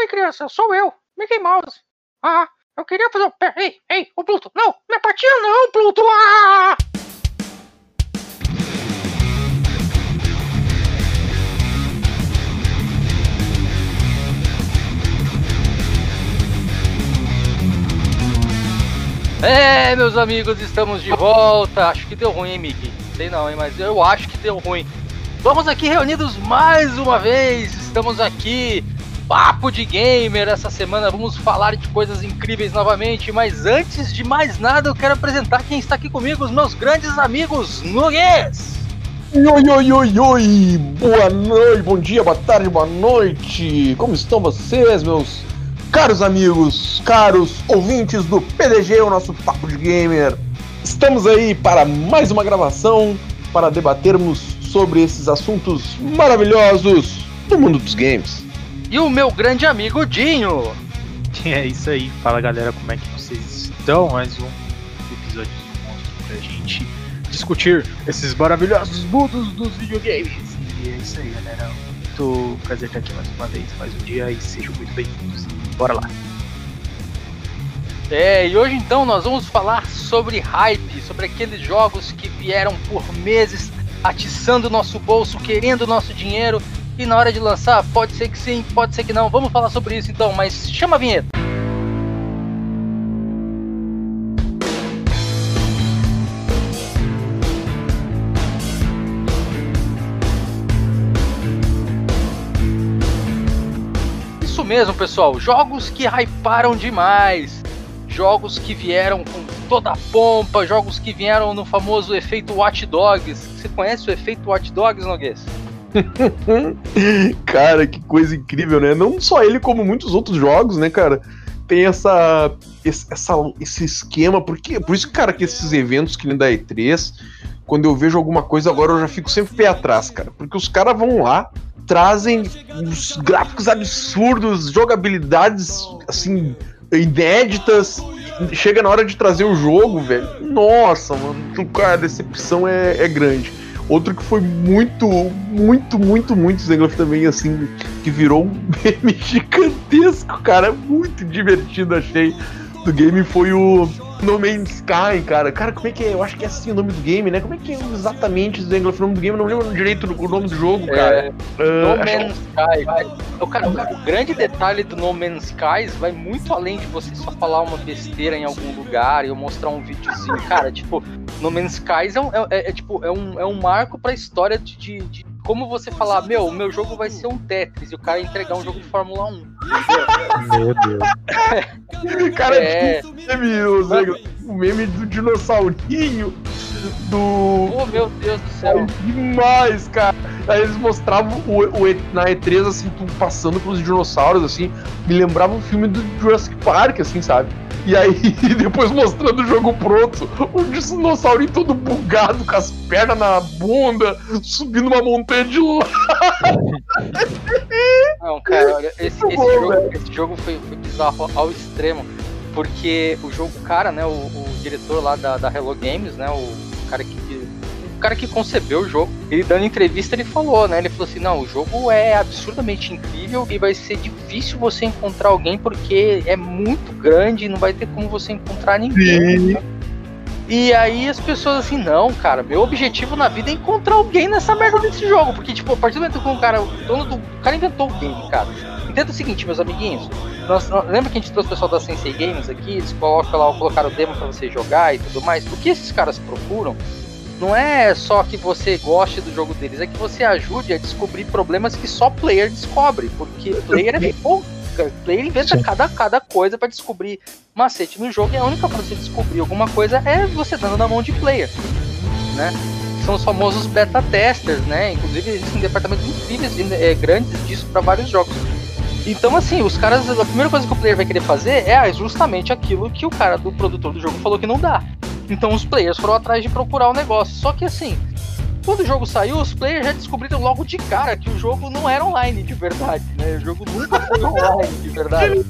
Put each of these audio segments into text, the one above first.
Oi, criança, sou eu, Mickey Mouse. Ah, eu queria fazer. Ei, ei, o Pluto, não, não é patinha não, Pluto! Ah! É, meus amigos, estamos de volta. Acho que deu ruim, hein, Mickey? Sei não, hein, mas eu acho que deu ruim. Vamos aqui reunidos mais uma vez. Estamos aqui, papo de gamer. Essa semana vamos falar de coisas incríveis novamente. Mas antes de mais nada, eu quero apresentar quem está aqui comigo, os meus grandes amigos Nugues. Oi, oi, oi, oi! Boa noite, bom dia, boa tarde, boa noite! Como estão vocês, meus Caros amigos, caros ouvintes do PDG, o nosso Papo de Gamer, estamos aí para mais uma gravação para debatermos sobre esses assuntos maravilhosos do mundo dos games. E o meu grande amigo Dinho. É isso aí, fala galera, como é que vocês estão? Mais um episódio do Monstro pra gente discutir esses maravilhosos mundos dos videogames. E é isso aí, galera. Muito prazer estar aqui mais uma vez, mais um dia e sejam muito bem-vindos. Bora lá. É, e hoje então nós vamos falar sobre hype, sobre aqueles jogos que vieram por meses atiçando o nosso bolso, querendo o nosso dinheiro, e na hora de lançar, pode ser que sim, pode ser que não. Vamos falar sobre isso então, mas chama a vinheta. mesmo, pessoal. Jogos que hyparam demais. Jogos que vieram com toda a pompa. Jogos que vieram no famoso efeito Watch Dogs. Você conhece o efeito Watch Dogs, Noguês? cara, que coisa incrível, né? Não só ele, como muitos outros jogos, né, cara? Tem essa, essa, esse esquema, porque por isso, cara, que esses eventos que nem da E3, quando eu vejo alguma coisa agora, eu já fico sempre pé atrás, cara. Porque os caras vão lá, trazem uns gráficos absurdos, jogabilidades assim inéditas. Chega na hora de trazer o jogo, velho. Nossa, mano, cara, a decepção é, é grande. Outro que foi muito, muito, muito, muito Zenglaf também, assim, que virou um meme gigantesco, cara. Muito divertido, achei. Do game foi o no Man's Sky, cara. Cara, como é que é? Eu acho que é assim o nome do game, né? Como é que é exatamente o nome do game? Eu não lembro direito o nome do jogo, cara. É, uh, no Man's Sky. Vai, o, cara, o, o, grande detalhe do No Man's Sky vai muito além de você só falar uma besteira em algum lugar e eu mostrar um videozinho. Cara, tipo, No Man's Sky é, um, é, é, é tipo, é um, é um marco pra história de, de, de como você falar, meu, o meu jogo vai ser um Tetris e o cara entregar um jogo de Fórmula 1. Meu Deus. cara, é... meme, o, meme do dinossaurinho do. Oh, meu Deus do céu. É demais, cara. Aí eles mostravam o, o, na E3, assim, passando pelos dinossauros, assim. Me lembrava um filme do Jurassic Park, assim, sabe? E aí, depois mostrando o jogo pronto, o dinossauro todo bugado, com as pernas na bunda, subindo uma montanha de lá. Não, cara, olha, esse, esse, bom, jogo, esse jogo, foi, foi bizarro ao extremo. Porque o jogo, cara, né, o, o diretor lá da, da Hello Games, né, o cara que cara que concebeu o jogo, ele dando entrevista, ele falou, né? Ele falou assim: não, o jogo é absurdamente incrível e vai ser difícil você encontrar alguém porque é muito grande e não vai ter como você encontrar ninguém. E aí as pessoas assim, não, cara, meu objetivo na vida é encontrar alguém nessa merda desse jogo. Porque, tipo, a partir do momento que o cara, o dono do. O cara inventou o game, cara. Entenda o seguinte, meus amiguinhos. Nós, lembra que a gente trouxe o pessoal da Sensei Games aqui? Eles colocam lá, colocaram o demo pra você jogar e tudo mais. O que esses caras procuram não é só que você goste do jogo deles, é que você ajude a descobrir problemas que só player descobre, porque player é pouco. Player inventa cada, cada coisa para descobrir macete no jogo e a única forma de você descobrir alguma coisa é você dando na mão de player, né? São os famosos beta testers, né? Inclusive existem departamentos incríveis, é, grandes disso para vários jogos. Então, assim, os caras, a primeira coisa que o player vai querer fazer é justamente aquilo que o cara do produtor do jogo falou que não dá. Então os players foram atrás de procurar o negócio. Só que assim, quando o jogo saiu, os players já descobriram logo de cara que o jogo não era online de verdade, né? O jogo nunca foi online de verdade.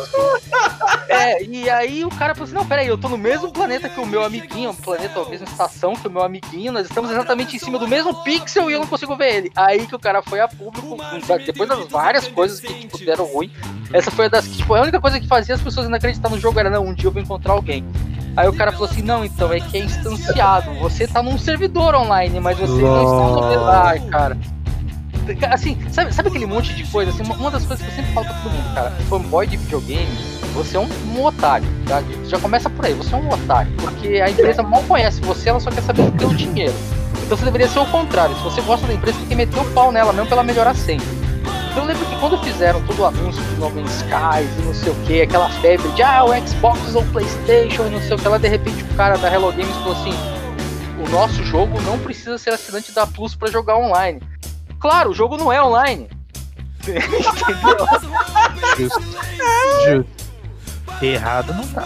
É, e aí o cara falou assim: não, peraí, eu tô no mesmo planeta que o meu amiguinho, planeta, a mesma estação que o meu amiguinho, nós estamos exatamente em cima do mesmo pixel e eu não consigo ver ele. Aí que o cara foi a público, depois das várias coisas que tipo, deram ruim, essa foi a das que, tipo, a única coisa que fazia as pessoas ainda acreditar no jogo era, não, um dia eu vou encontrar alguém. Aí o cara falou assim: não, então é que é instanciado. Você tá num servidor online, mas você não está no. Ai, cara. Assim, sabe, sabe aquele monte de coisa? Assim, uma das coisas que eu sempre falo pra todo mundo, cara, fanboy de videogame, você é um, um otário, tá? Já começa por aí, você é um otário, porque a empresa mal conhece você, ela só quer saber do teu dinheiro. Então você deveria ser o contrário. Se você gosta da empresa, tem que meter o pau nela mesmo pra ela melhorar sempre. Eu lembro que quando fizeram todo o anúncio de No Man's Skies e não sei o que, aquela febre de ah, o Xbox ou o Playstation e não sei o que, lá de repente o cara da Hello Games falou assim: o nosso jogo não precisa ser assinante da Plus para jogar online. Claro, o jogo não é online. Entendeu? Justo. Justo. Errado não tá.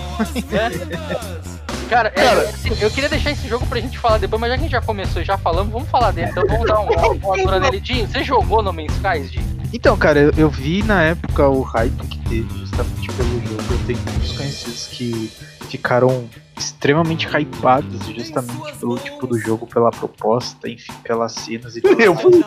É. Cara, é, assim, eu queria deixar esse jogo pra gente falar depois, mas já que a gente já começou e já falamos, vamos falar dele. Então vamos dar uma, altura nele. Dinho, você jogou No Man's Skies, Dinho? Então, cara, eu, eu, vi na época o hype que teve justamente pelo jogo. Eu tenho muitos conhecidos que ficaram extremamente hypados justamente pelo tipo do jogo, pela proposta, enfim, pelas cenas e tudo. Eu fui...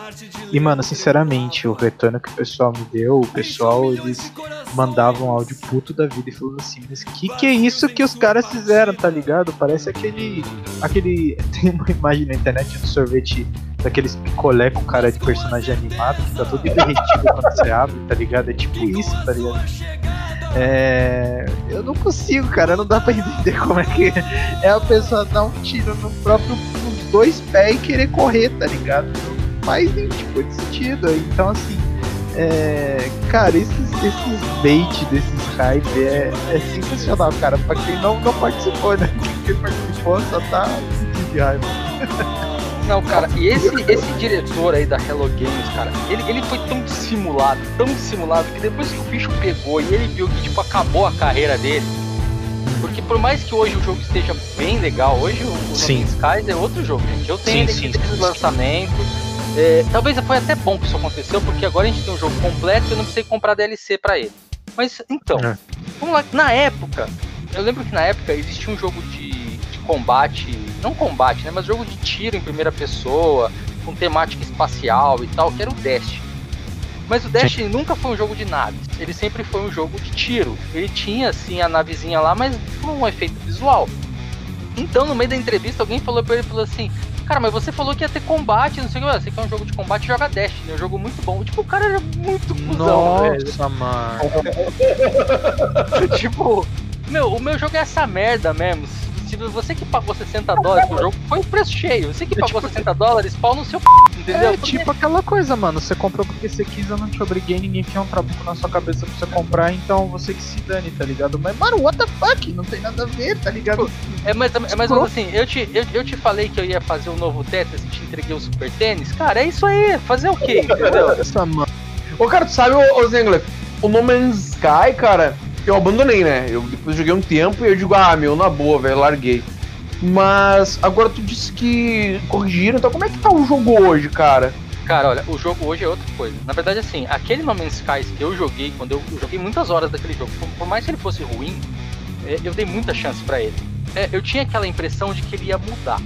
E mano, sinceramente, o retorno que o pessoal me deu, o pessoal eles mandavam áudio puto da vida e falando assim, mas que que é isso que os caras fizeram, tá ligado? Parece aquele aquele tem uma imagem na internet do sorvete daqueles picolé com cara de personagem animado que tá todo derretido quando você abre, tá ligado? É tipo isso, tá ligado? É... Eu não consigo, cara, não dá pra entender como é que é a pessoa dar um tiro no próprio nos dois pés e querer correr, tá ligado? Não faz nenhum tipo de sentido. Então assim, é... cara, esses, esses bait desses hype é, é sensacional, cara. Pra quem não, não participou, né? Quem participou só tá de raiva. Não, cara, e esse, esse diretor aí da Hello Games, cara, ele, ele foi tão dissimulado, tão dissimulado, que depois que o bicho pegou e ele viu que, tipo, acabou a carreira dele, porque por mais que hoje o jogo esteja bem legal, hoje o, o sim. Skies é outro jogo, gente. Eu tenho sim, ele aqui desde o lançamento. É, talvez foi até bom que isso aconteceu, porque agora a gente tem um jogo completo e eu não precisei comprar DLC para ele. Mas, então, é. vamos lá. Na época, eu lembro que na época existia um jogo de combate não combate, né? Mas jogo de tiro em primeira pessoa, com temática espacial e tal, que era o Destiny. Mas o Destiny nunca foi um jogo de naves, ele sempre foi um jogo de tiro. Ele tinha assim a navezinha lá, mas com um efeito visual. Então, no meio da entrevista, alguém falou pra ele falou assim: Cara, mas você falou que ia ter combate, não sei o que. Você quer um jogo de combate, joga Destiny, é um jogo muito bom. Tipo, o cara era muito cuzão, Nossa, mano. tipo, meu, o meu jogo é essa merda mesmo você que pagou 60 dólares no jogo, foi o preço cheio. Você que é pagou tipo... 60 dólares, pau no seu p, entendeu? É tipo aquela coisa, mano. Você comprou porque você quis, eu não te obriguei, ninguém tinha um trabuco na sua cabeça pra você comprar, então você que se dane, tá ligado? Mas, mano, what the fuck? Não tem nada a ver, tá ligado? É mais, é mais ou menos assim, eu te, eu, eu te falei que eu ia fazer um novo Tetris e te entreguei o Super Tênis. Cara, é isso aí, fazer o quê, entendeu? Essa, mano. Ô, cara, tu sabe, ô, ô Zengler, o No Man's Sky, cara, eu abandonei, né? Eu depois joguei um tempo e eu digo, ah, meu, na boa, velho, larguei. Mas agora tu disse que corrigiram, então como é que tá o jogo hoje, cara? Cara, olha, o jogo hoje é outra coisa. Na verdade, assim, aquele No Man's Skies que eu joguei, quando eu, joguei muitas horas daquele jogo, por, por, mais que ele fosse ruim, é, eu dei muita chance para ele. É, eu tinha aquela impressão de que ele ia mudar,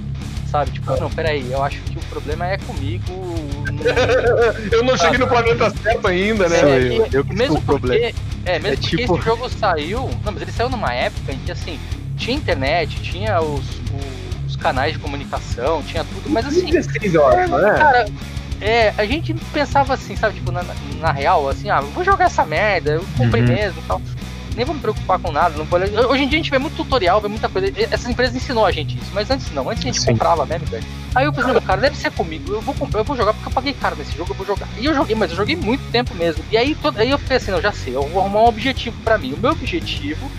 sabe? Tipo, não, peraí, eu acho que o problema é comigo. eu não cheguei no planeta certo ainda, né? É, eu, eu mesmo porque, problema. É, mesmo é porque tipo... esse jogo saiu. Não, mas ele saiu numa época em que assim, tinha internet, tinha os, os, canais de comunicação, tinha tudo, mas assim. 16 horas, é, né? Cara, é, a gente pensava assim, sabe, tipo, na, na real, assim, ah, vou jogar essa merda, eu comprei uhum. mesmo e tal. Nem vou me preocupar com nada. Não vou... Hoje em dia a gente vê muito tutorial, vê muita coisa. Essas empresas ensinou a gente isso, mas antes não. Antes a gente Sim. comprava mesmo, velho. Aí eu pensei, cara, deve ser comigo. Eu vou comprar, eu vou jogar porque eu paguei caro nesse jogo, eu vou jogar. E eu joguei, mas eu joguei muito tempo mesmo. E aí, todo... aí eu fiquei assim, não, já sei, eu vou arrumar um objetivo para mim. O meu objetivo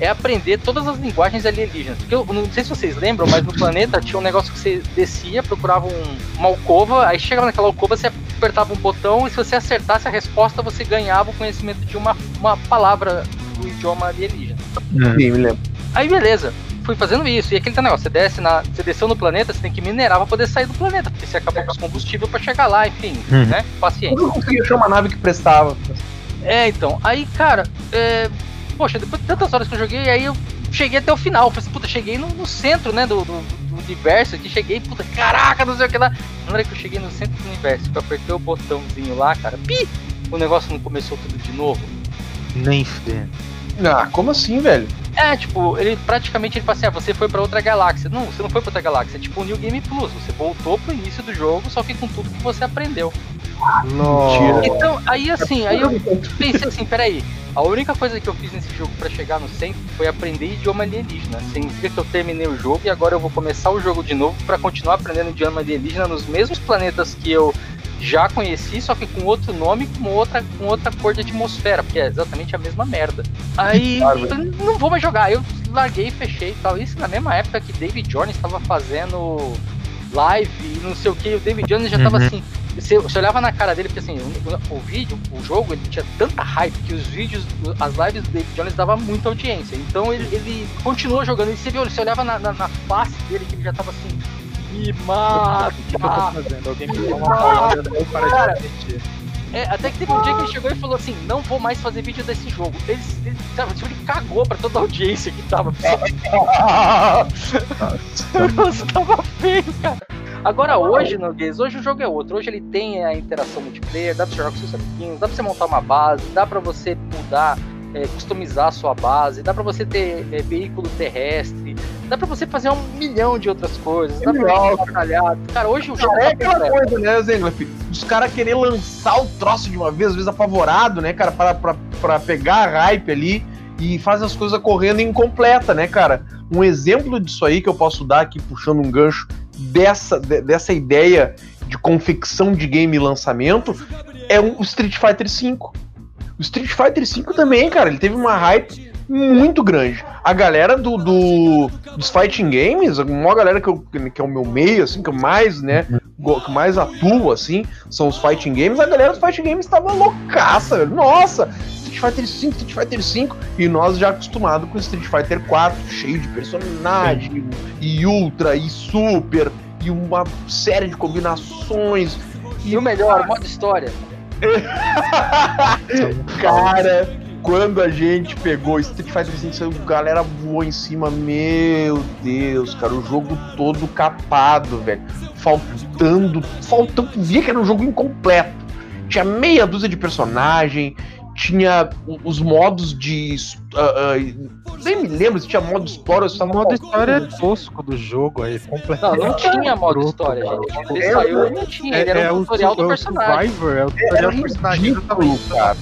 é aprender todas as linguagens alienígenas. Porque eu não sei se vocês lembram, mas no planeta tinha um negócio que você descia, procurava um, uma alcova, aí chegava naquela alcova, você apertava um botão e se você acertasse a resposta, você ganhava o conhecimento de uma, uma palavra do idioma alienígena. Sim, me lembro. Aí beleza fui fazendo isso. E aquele negócio, você desce na. Você desceu no planeta, você tem que minerar pra poder sair do planeta, porque você acabou com os combustível pra chegar lá, enfim, uhum. né? Paciência. Eu não conseguia achar uma nave que prestava. É, então. Aí, cara, é, poxa, depois de tantas horas que eu joguei, aí eu cheguei até o final. Falei assim, puta, cheguei no, no centro, né, do, do, do, universo aqui, cheguei, puta, caraca, não sei o que lá. Na hora que eu cheguei no centro do universo, que eu apertei o botãozinho lá, cara, pi, o negócio não começou tudo de novo. Nem fudendo. Ah, como assim, velho? É, tipo, ele praticamente ele fala assim, ah, você foi pra outra galáxia. Não, você não foi pra outra galáxia, é tipo o New Game Plus. Você voltou pro início do jogo, só que com tudo que você aprendeu. Mentira. Então, aí assim, aí eu pensei assim, peraí, a única coisa que eu fiz nesse jogo pra chegar no centro foi aprender idioma alienígena. Significa que eu terminei o jogo e agora eu vou começar o jogo de novo pra continuar aprendendo idioma alienígena nos mesmos planetas que eu já conheci, só que com outro nome, com outra, com outra cor de atmosfera, porque é exatamente a mesma merda. Aí não vou mais jogar, eu larguei, fechei e tal. Isso na mesma época que David Jones estava fazendo live e não sei o que, o David Jones já tava Uhum. assim. Você, você olhava na cara dele, porque assim, o, o vídeo, o jogo, ele tinha tanta hype que os vídeos, as lives do David Jones davam muita audiência. Então ele, ele continuou jogando. E você viu, você olhava na, na, na face dele que ele já tava assim. Me mata! O que eu tô fazendo? Alguém me deu uma palavra, eu paro de assistir. É, até que teve um dia que ele chegou e falou assim: não vou mais fazer vídeo desse jogo. Ele, ele, sabe, tipo, ele cagou pra toda a audiência que tava. Nossa, tava feio, cara. Agora hoje, Noguês, hoje o jogo é outro. Hoje ele tem a interação multiplayer, dá pra jogar com seus amiguinhos, dá pra você montar uma base, dá pra você mudar, é, customizar a sua base, dá pra você ter é, veículo terrestre, dá pra você fazer um milhão de outras coisas, dá pra Legal. você batalhar. Cara, hoje o jogo é tá aquela completo. coisa, né, Zenglaf? Os caras querer lançar o troço de uma vez, às vezes apavorado, né, cara, pra, pra, pra pegar a hype ali e faz as coisas correndo incompleta, né, cara? Um exemplo disso aí que eu posso dar aqui, puxando um gancho dessa, de- dessa ideia de confecção de game e lançamento, é o Street Fighter V. O Street Fighter V também, cara, ele teve uma hype muito grande. A galera do, do- dos fighting games, a maior galera que, eu, que é o meu meio, assim, que eu mais, né, que mais atuo, assim, são os fighting games. A galera dos fighting games tava loucaça, velho. Nossa, Street Fighter V, Street Fighter V. E nós já acostumados com Street Fighter 4, cheio de personagem, e Ultra, e Super, e uma série de combinações. E o melhor, modo história. Cara, quando a gente pegou Street Fighter V, saiu, a galera voou em cima. Meu Deus, cara, o jogo todo capado, velho. Faltando. Faltando. Via que era um jogo incompleto. Tinha meia dúzia de personagem. Tinha o- os modos de. ah, ah, nem me lembro se tinha modo história ou se O tava modo faltando. história é tosco do jogo aí, Não, completamente. não tinha modo história, gente. Ele É, saiu, ele não tinha. Ele era um tutorial do é o personagem. Survivor, é o tutorial do personagem. ridículo, cara.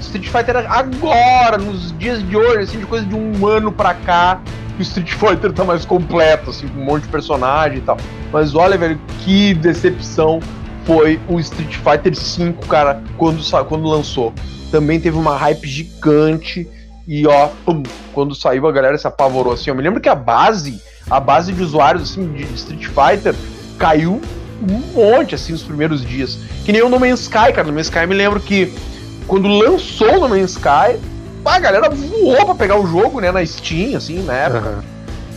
Street Fighter agora, nos dias de hoje, assim, de coisa de um ano pra cá, que o Street Fighter tá mais completo, assim, com um monte de personagem e tal. Mas olha, velho, que decepção foi o Street Fighter V, cara, quando, quando lançou. Também teve uma hype gigante e, ó, pum, quando saiu a galera se apavorou, assim. Eu me lembro que a base, a base de usuários, assim, de Street Fighter caiu um monte, assim, nos primeiros dias. Que nem o No Man's Sky, cara. No Man's Sky eu me lembro que quando lançou o No Man's Sky, a galera voou pra pegar o jogo, né, na Steam, assim, na época. Aham.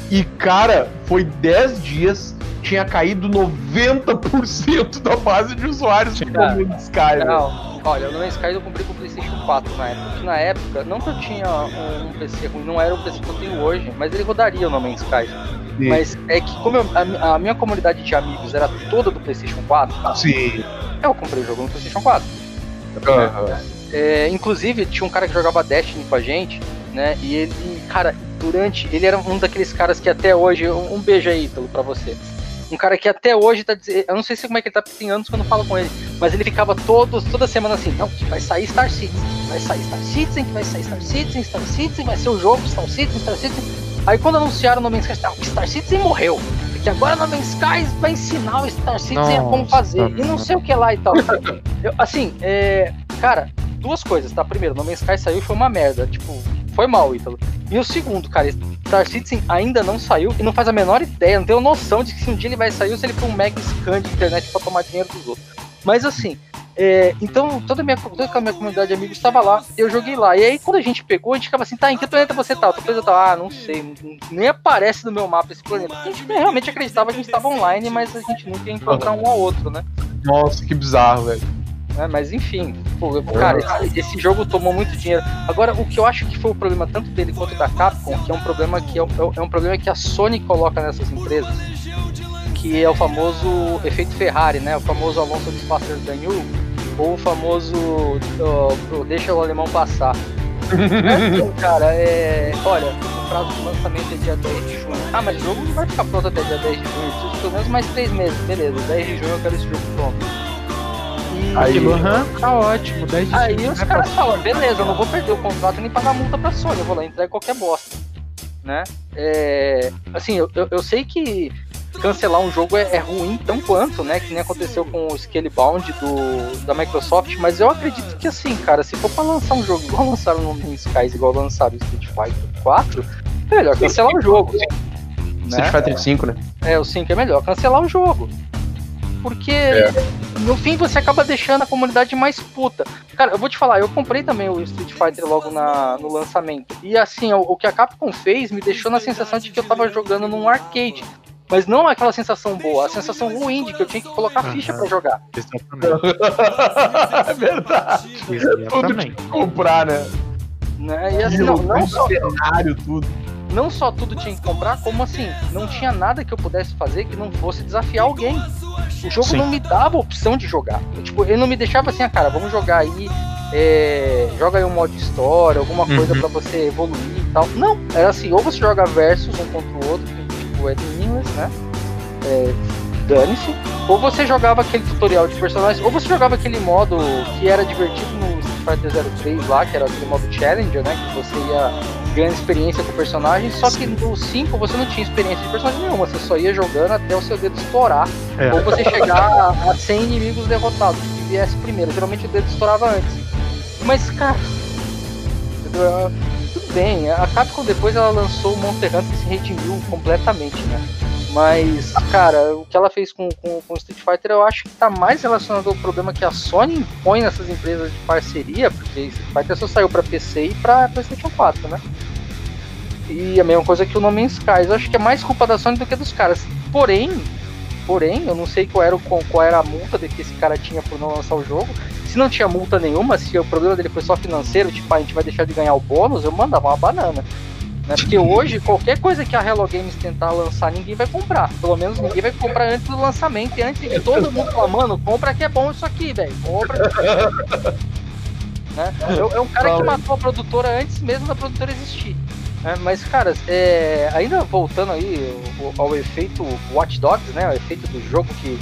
E, cara, foi 10 dias, tinha caído 90% da base de usuários do No Man's Sky. Não, olha, o No Man's Sky eu comprei com o PlayStation 4 na época. que Na época, não que eu tinha um, PC ruim, não era o PC que eu tenho hoje, mas ele rodaria o No Man's Sky. Sim. Mas é que, como eu- a, a minha comunidade de amigos era toda do PlayStation 4, Sim. eu comprei o jogo no PlayStation 4. Aham. É, inclusive, tinha um cara que jogava Destiny com a gente, né? E ele, cara, durante. Ele era um daqueles caras que até hoje. Um, um beijo aí, Ítalo, pra você. Um cara que até hoje tá dizendo. Eu não sei se como é que ele tá, porque tem anos que eu não falo com ele. Mas ele ficava todos, toda semana assim: não, que vai sair Star Citizen, que vai sair Star Citizen, que vai sair Star Citizen, Star Citizen, vai ser o jogo Star Citizen, Star Citizen. Aí quando anunciaram o No Man's Sky, não, que Star Citizen morreu. Porque agora o No Man's Sky vai ensinar o Star Citizen a como Nossa, fazer. E não sei o que lá e tal. Eu, assim, é. Cara, duas coisas, tá? Primeiro, No Man's Sky saiu e foi uma merda. Tipo, foi mal, Ítalo. E o segundo, cara, Star Citizen ainda não saiu e não faz a menor ideia, não tenho noção de que se um dia ele vai sair ou se ele for um mega scan de internet pra tomar dinheiro dos outros. Mas assim, é, então toda a, minha, toda a minha comunidade de amigos estava lá, eu joguei lá. E aí quando a gente pegou, a gente ficava assim, tá, em que planeta você tá? Outra planeta tá, ah, não sei, nem aparece no meu mapa esse planeta. A gente realmente acreditava que a gente estava online, mas a gente nunca ia encontrar um ao outro, né? Nossa, que bizarro, velho. Né? Mas enfim, pô, cara, esse, esse, jogo tomou muito dinheiro. Agora, o que eu acho que foi o problema tanto dele quanto da Capcom, que é um problema que é, é um problema que a Sony coloca nessas empresas, que é o famoso efeito Ferrari, né? O famoso Alonso de Faster Than You, ou o famoso uh, deixa o alemão passar. é, cara, é. Olha, o prazo de lançamento é dia 10 de junho. Ah, mas o jogo não vai ficar pronto até dia 10 de junho. Preciso pelo menos mais 3 meses. Beleza, 10 de junho eu quero esse jogo pronto. Aí, uhum, tá ótimo, 10 de Aí os caras falam, beleza, eu não vou perder o contrato nem pagar multa pra Sony, eu vou lá entrar em qualquer bosta. Né? É, assim, eu, eu, eu sei que cancelar um jogo é, é, ruim tão quanto, né? Que nem aconteceu com o Scalebound do, da Microsoft, mas eu acredito que assim, cara, se for pra lançar um jogo igual lançaram no Man's Skies, igual lançaram o Street Fighter 4, é melhor cancelar o jogo. Né? Street Fighter 5, né? É, o 5 é melhor cancelar o jogo. Porque é. no fim você acaba deixando a comunidade mais puta. Cara, eu vou te falar, eu comprei também o Street Fighter logo na, no lançamento. E assim, o, o que a Capcom fez me deixou na sensação de que eu tava jogando num arcade. Mas não aquela sensação boa, a sensação ruim de que eu tinha que colocar ficha para jogar. Exatamente. é verdade. Exatamente. Tudo comprar, né? né? E assim, não, não só. Cenário, tudo. Não só tudo tinha que comprar, como assim, não tinha nada que eu pudesse fazer que não fosse desafiar alguém. O jogo Sim. não me dava opção de jogar. Eu, tipo, ele não me deixava assim, ah, cara, vamos jogar aí, é, joga aí um modo história, alguma coisa uhum. para você evoluir e tal. Não, era assim, ou você joga versus um contra o outro, tipo é meaningless, né? É, Dane-se. Ou você jogava aquele tutorial de personagens, ou você jogava aquele modo que era divertido no Fighter 03 lá, que era aquele modo Challenger, né? Que você ia ganhando experiência com o personagem, só que no 5 você não tinha experiência de personagem nenhuma, você só ia jogando até o seu dedo estourar, é. ou você chegar a, a 100 inimigos derrotados, que viesse primeiro. Geralmente o dedo estourava antes. Mas, cara, tudo bem, a Capcom depois ela lançou o Monster Hunter e se redimiu completamente, né? Mas, cara, o que ela fez com, com, com Street Fighter eu acho que tá mais relacionado ao problema que a Sony impõe nessas empresas de parceria, porque Street Fighter só saiu pra PC e pra PlayStation 4, né? E a mesma coisa que o No Man's Sky. Eu acho que é mais culpa da Sony do que dos caras. Porém, porém, eu não sei qual era, o, qual era a multa que esse cara tinha por não lançar o jogo. Se não tinha multa nenhuma, se o problema dele foi só financeiro, tipo, a gente vai deixar de ganhar o bônus, eu mandava uma banana. Né? Porque hoje, qualquer coisa que a Hello Games tentar lançar, ninguém vai comprar. Pelo menos ninguém vai comprar antes do lançamento. E antes de todo mundo falar, mano, compra que é bom isso aqui, velho. Compra. né? É, é um cara que matou a produtora antes mesmo da produtora existir. É, mas, cara, é, ainda voltando aí ao, ao, efeito Watch Dogs, né? O efeito do jogo que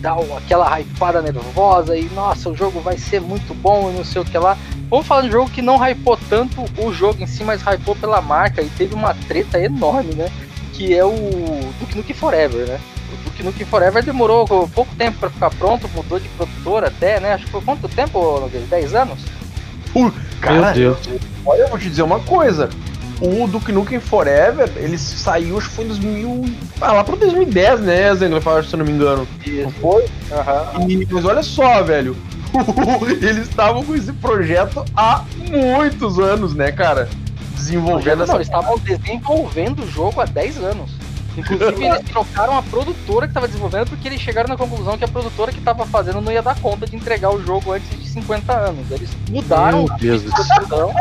dá aquela hypada nervosa e, nossa, o jogo vai ser muito bom e não sei o que lá. Vamos falar de um jogo que não hypou tanto o jogo em si, mas hypou pela marca e teve uma treta enorme, né? Que é o Duke Nukem Forever, né? O Duke Nukem Forever demorou pouco tempo para ficar pronto, mudou de produtora até, né? Acho que foi quanto tempo, 10 anos? Uh, cara, Meu Deus. olha, eu vou te dizer uma coisa. O Duke Nukem Forever, ele saiu, acho que foi em 2000. Ah, lá pro 2010, né, Zengler, se eu não me engano. Isso. Não foi? Uhum. mas olha só, velho. eles estavam com esse projeto há muitos anos, né, cara? Desenvolvendo não, essa. Não, eles estavam desenvolvendo o jogo há 10 anos. Inclusive, eles trocaram a produtora que estava desenvolvendo porque eles chegaram na conclusão que a produtora que estava fazendo não ia dar conta de entregar o jogo antes de 50 anos. Eles mudaram Meu Deus a produção.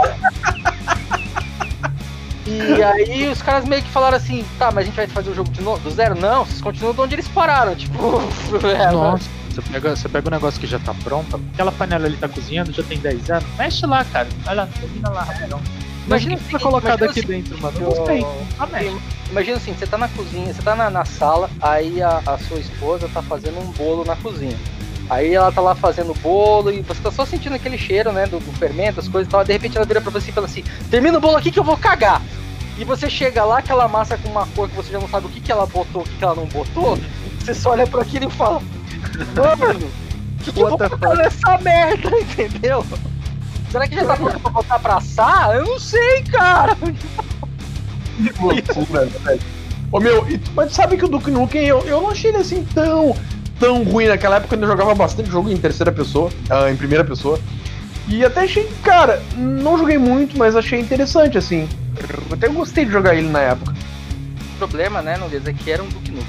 E aí os caras meio que falaram assim, tá, mas a gente vai fazer o jogo de novo, do zero? Não, vocês continuam de onde eles pararam, tipo. É, Nossa. Você pega, você pega um negócio que já tá pronto, aquela panela ali tá cozinhando, já tem 10 anos, mexe lá, cara. Vai lá, termina lá rapidão. Imagina que foi colocado aqui assim, dentro, mano. Eu gostei. Tá imagina assim, você tá na cozinha, você tá na, na sala, aí a, a, sua esposa tá fazendo um bolo na cozinha. Aí ela tá lá fazendo bolo e você tá só sentindo aquele cheiro, né, do, do fermento, as coisas e tal. De repente ela vira pra você e fala assim: termina o bolo aqui que eu vou cagar. E você chega lá, aquela massa com uma cor que você já não sabe o que, que ela botou, o que, que ela não botou. Você só olha para aquilo e fala: Mano, que, que eu vou botar nessa merda, entendeu? Será que já tá pronto pra botar pra assar? Eu não sei, cara. Que loucura, velho. Ô meu, mas sabe que o Duke Nukem eu, eu não achei ele assim tão, tão ruim naquela época, quando eu jogava bastante jogo em terceira pessoa, uh, em primeira pessoa. E até achei, cara, não joguei muito, mas achei interessante, assim. Eu até gostei de jogar ele na época. O problema, né, Nunes, é que era um Duke Nukem.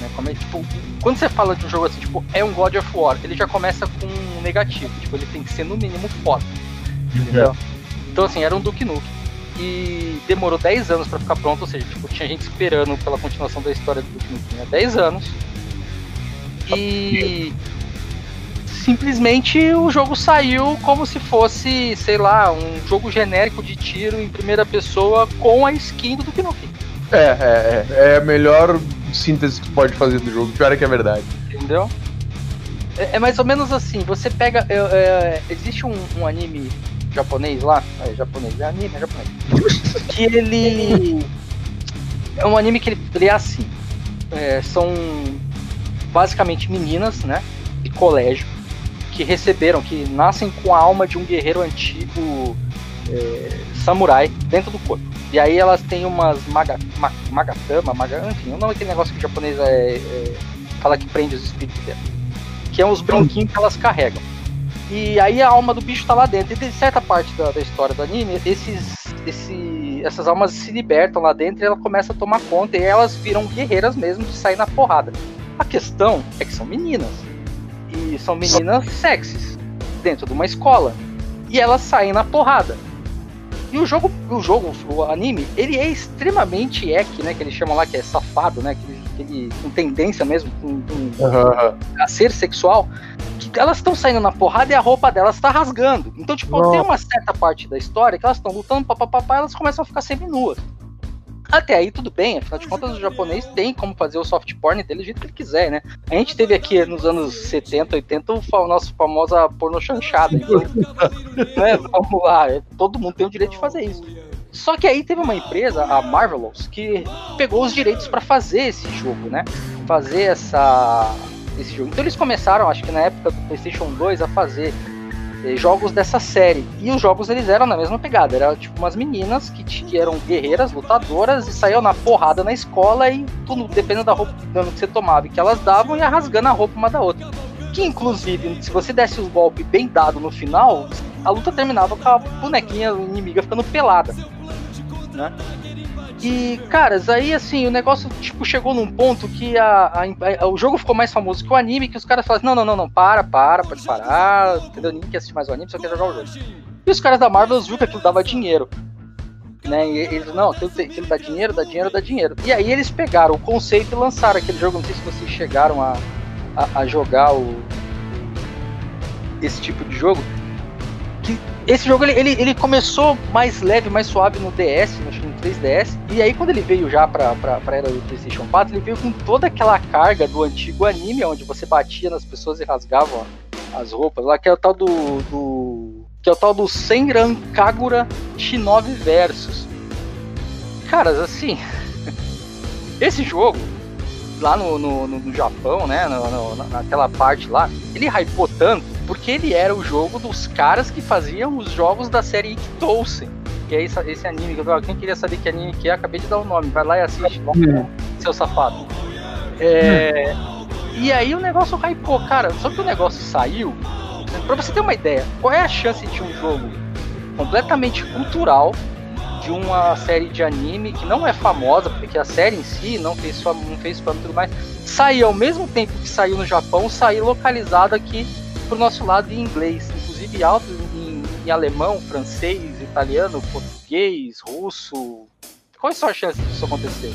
Né? Como é, tipo, quando você fala de um jogo assim, tipo, é um God of War, ele já começa com um negativo. Tipo, ele tem que ser no mínimo foda. Entendeu? Então, assim, era um Duke Nukem. E demorou 10 anos pra ficar pronto, ou seja, tipo, tinha gente esperando pela continuação da história do Duke Nukem há 10 anos. E simplesmente o jogo saiu como se fosse, sei lá, um jogo genérico de tiro em primeira pessoa com a skin do Duke Nukem. É, é, é, é a melhor síntese que tu pode fazer do jogo, pior é que é verdade. Entendeu? É, é mais ou menos assim, você pega. é, é, existe um, um anime japonês lá, é japonês, é anime, é japonês. que ele. É um anime que ele, ele é assim. é, são basicamente meninas, né? De colégio, que receberam, que nascem com a alma de um guerreiro antigo é, samurai dentro do corpo. E aí elas têm umas maga, ma, magatama, maga, enfim, o nome daquele negócio que o japonês é, é, fala que prende os espíritos dentro. Que é uns brinquinhos que elas carregam. E aí a alma do bicho tá lá dentro. E de certa parte da, da história do anime, esses, esse, essas almas se libertam lá dentro e ela começa a tomar conta. E elas viram guerreiras mesmo de sair na porrada. A questão é que são meninas. E são meninas sexys. Dentro de uma escola. E elas saem na porrada. E o jogo, o jogo, o anime, ele é extremamente ek, né? Que eles chamam lá que é safado, né? Que ele, que ele com tendência mesmo com, com, a ser sexual. Que elas estão saindo na porrada e a roupa delas tá rasgando. Então, tipo, Nossa. tem uma certa parte da história que elas estão lutando, papapá, elas começam a ficar semi-nuas. Até aí tudo bem, afinal de contas o japonês tem como fazer o soft porn dele do jeito que ele quiser, né? A gente teve aqui nos anos 70, 80 o nosso famosa porno chanchada. Então, né, vamos lá, todo mundo tem o direito de fazer isso. Só que aí teve uma empresa, a Marvelous, que pegou os direitos para fazer esse jogo, né? Fazer essa esse jogo. Então eles começaram, acho que na época do PlayStation 2, a fazer jogos dessa série. E os jogos eles eram na mesma pegada. Era tipo umas meninas que, que eram guerreiras, lutadoras e saíam na porrada na escola e tudo, dependendo da roupa que você tomava e que elas davam, ia rasgando a roupa uma da outra. Que inclusive, se você desse os golpes bem dado no final, a luta terminava com a bonequinha inimiga ficando pelada. Né? E, caras, aí assim, o negócio tipo, chegou num ponto que a, a- a- o jogo ficou mais famoso que o anime, que os caras falaram, não, não, não, não, para, para, pode parar, entendeu? Ninguém quer assistir mais o anime, só quer jogar o jogo. E os caras da Marvel viram que aquilo dava dinheiro. Né? E eles, não, aquilo, aquilo dá dinheiro, dá dinheiro, dá dinheiro. E aí eles pegaram o conceito e lançaram aquele jogo, não sei se vocês chegaram a, a, a jogar o, esse tipo de jogo. Que esse jogo ele, ele, ele começou mais leve, mais suave no DS, no 3DS. E aí quando ele veio já pra, pra, pra era do PlayStation 4, ele veio com toda aquela carga do antigo anime, onde você batia nas pessoas e rasgava as roupas. Lá que é o tal do. do que é o tal do Senran Kagura Shinobi Versus. Caras, assim. esse jogo, lá no, no, no- Japão, né? no- no- na- naquela parte lá, ele hypou tanto porque ele era o jogo dos caras que faziam os jogos da série Ikitousen. Que é esse, esse anime que eu falei, quem queria saber que anime que é, acabei de dar o nome, vai lá e assiste, seu safado. É, E aí o negócio hypou, cara, só que o negócio saiu. Pra você ter uma ideia, qual é a chance de um jogo completamente cultural de uma série de anime que não é famosa, porque a série em si não fez fama, não fez fama e tudo mais, sair ao mesmo tempo que saiu no Japão, sair localizado aqui pro nosso lado em inglês, inclusive alto em, em alemão, francês, italiano, português, russo. Quais são as chances disso acontecer?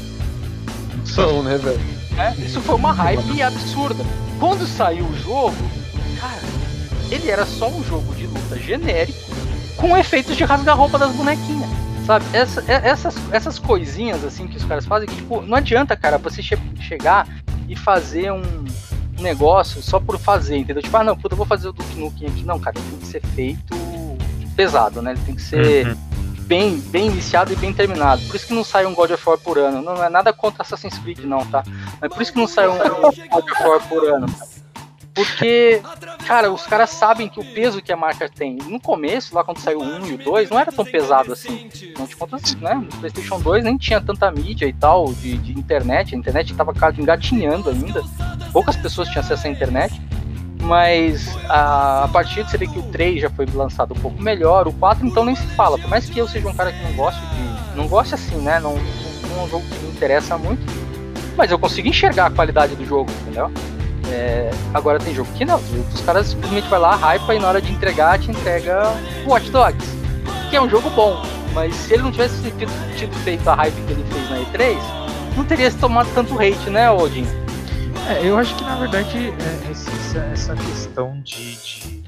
São, né, velho? né? Isso foi uma hype absurda. Quando saiu o jogo, cara, ele era só um jogo de luta genérico com efeitos de rasgar roupa das bonequinhas. Sabe? Essa- é- essas, essas coisinhas assim que os caras fazem, que tipo, não adianta, cara, você che- chegar e fazer um negócio só por fazer, entendeu? Tipo, ah, não, puta, eu vou fazer o Duke Nukem aqui. Não, cara, tem que ser feito pesado, né? Ele tem que ser Uhum. bem, bem iniciado e bem terminado. Por isso que não sai um God of War por ano. Não é nada contra Assassin's Creed, não, tá? Mas por isso que não sai um God of War por ano. Porque, cara, os caras sabem que o peso que a marca tem. No começo, lá quando saiu o 1 e o 2, não era tão pesado assim. Não te contas, né? No PlayStation 2 nem tinha tanta mídia e tal, de, de internet. A internet tava engatinhando ainda. Poucas pessoas tinham acesso à internet. Mas a, a partir de você ver que o 3 já foi lançado um pouco melhor, o 4 então nem se fala. Por mais que eu seja um cara que não goste de. Não goste assim, né? Não, não é um jogo que me interessa muito. mas eu consigo enxergar a qualidade do jogo, entendeu? É, agora tem jogo que não, os caras simplesmente vai lá, hypa e na hora de entregar, te entrega o Watch Dogs, que é um jogo bom, mas se ele não tivesse tido, tido feito a hype que ele fez na E3, não teria tomado tanto hate, né, Odin? É, eu acho que na verdade é, essa, essa questão de, de,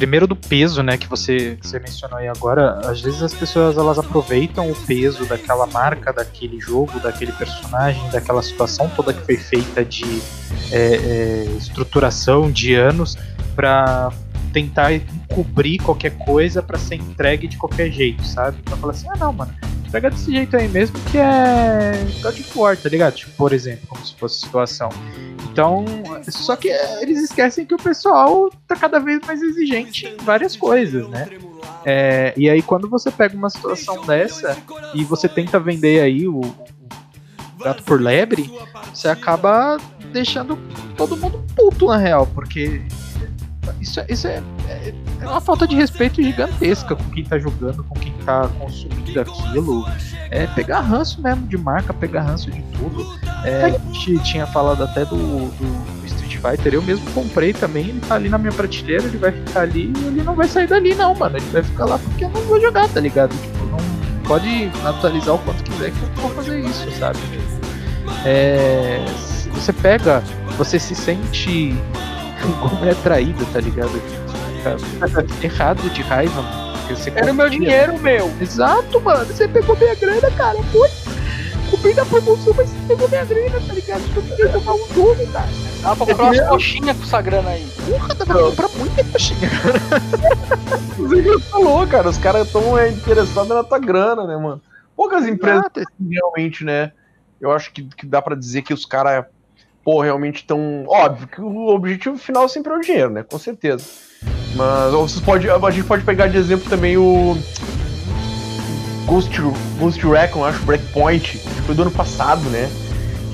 primeiro do peso, né, que você, que você mencionou aí agora, às vezes as pessoas elas aproveitam o peso daquela marca, daquele jogo, daquele personagem, daquela situação toda que foi feita de é, é, estruturação de anos para tentar encobrir qualquer coisa para ser entregue de qualquer jeito, sabe? Então fala assim, ah não, mano, pega desse jeito aí mesmo que é God of War, tá ligado? Tipo, por exemplo, como se fosse situação. Então, só que eles esquecem que o pessoal tá cada vez mais exigente em várias coisas, né? É, e aí quando você pega uma situação dessa e você tenta vender aí o, o gato por lebre, você acaba deixando todo mundo puto na real, porque isso, isso é, é, é, uma falta de respeito gigantesca com quem tá jogando, com quem tá consumindo aquilo. É pegar ranço mesmo de marca, pegar ranço de tudo. É, a gente tinha falado até do, do Street Fighter, eu mesmo comprei também, ele tá ali na minha prateleira, ele vai ficar ali e ele não vai sair dali não, mano. Ele vai ficar lá porque eu não vou jogar, tá ligado? Tipo, não pode atualizar o quanto quiser que eu não vou fazer isso, sabe? É, você pega, você se sente como é traído, tá ligado? Fica errado de raiva, mano. Era o meu dinheiro, meu. Exato, mano. Você pegou minha grana, cara. Foi. Comprei na promoção, mas você pegou minha grana, tá ligado? Eu queria jogar um jogo, cara. Dá pra comprar umas coxinhas com essa grana aí. Porra, dá pra comprar muita coxinha, cara. Você falou, cara. Os caras estão é, interessados na tua grana, né, mano? Poucas empresas realmente, né? Eu acho que, que dá pra dizer que os caras pô, realmente tão. Óbvio que o objetivo final sempre é o dinheiro, né? Com certeza. Mas vocês pode, a gente pode pegar de exemplo também o. Ghost, Ghost Recon, acho, Breakpoint, que foi do ano passado, né?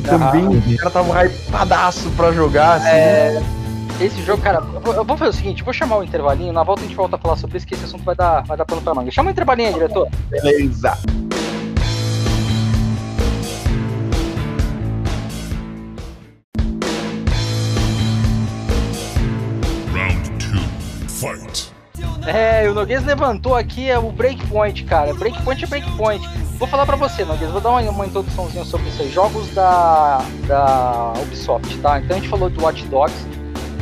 Que ah, também o cara tava hypadaço pra jogar, assim. É... Esse jogo, cara, eu vou fazer o seguinte, vou chamar o intervalinho, na volta a gente volta a falar sobre isso, que esse assunto vai dar, vai dar pano pra manga. Chama o intervalinho aí, diretor. Beleza. É, o Noguês levantou aqui é o breakpoint, cara. Breakpoint é breakpoint. Vou falar pra você, Noguês, vou dar uma, uma introduçãozinha sobre aí. Jogos da, da Ubisoft, tá? Então a gente falou do Watch Dogs.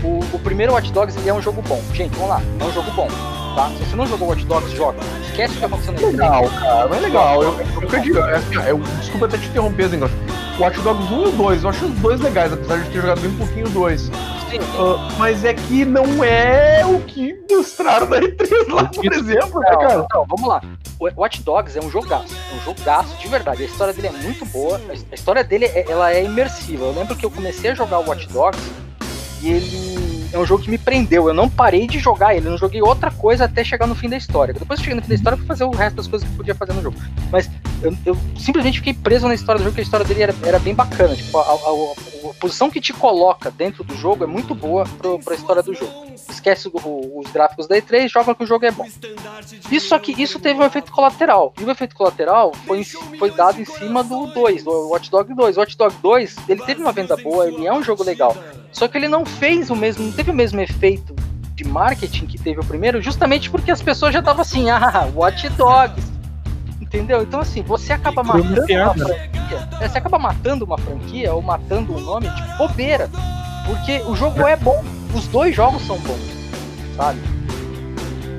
O, o primeiro Watch Dogs ele é um jogo bom. Gente, vamos lá, é um jogo bom. Tá? Se você não jogou Watch Dogs, joga. Esquece o que tá acontecendo aí. Legal, cara, é legal. Eu, eu, eu, eu, assim, eu, desculpa até te interromper, Zingo. Watch Dogs 1 e 2, eu acho os dois legais, apesar de ter jogado bem pouquinho o 2. Uh, mas é que não é o que mostraram na E3 lá, por exemplo, né, cara? Não, vamos lá. O Watch Dogs é um jogaço. É um jogaço de verdade. A história dele é muito boa. A história dele é, ela é imersiva. Eu lembro que eu comecei a jogar o Watch Dogs e ele é um jogo que me prendeu. Eu não parei de jogar ele, eu não joguei outra coisa até chegar no fim da história. Depois que cheguei no fim da história, fui fazer o resto das coisas que eu podia fazer no jogo. Mas eu, eu simplesmente fiquei preso na história do jogo, porque a história dele era, era bem bacana. Tipo, a, a, a, a, posição que te coloca dentro do jogo é muito boa pro, pra história do jogo. Esquece o, os gráficos da E3, joga que o jogo é bom. Isso só que isso teve um efeito colateral. E o efeito colateral foi, foi dado em cima do 2, do Watch Dog 2. O Watch Dog 2, ele teve uma venda boa, ele é um jogo legal. Só que ele não fez o mesmo, não teve o mesmo efeito de marketing que teve o primeiro, justamente porque as pessoas já estavam assim, ah, Watch Dogs. Entendeu? Então, assim, você acaba matando uma franquia. É, você acaba matando uma franquia ou matando um nome de bobeira. Porque o jogo é bom. Os dois jogos são bons. Sabe?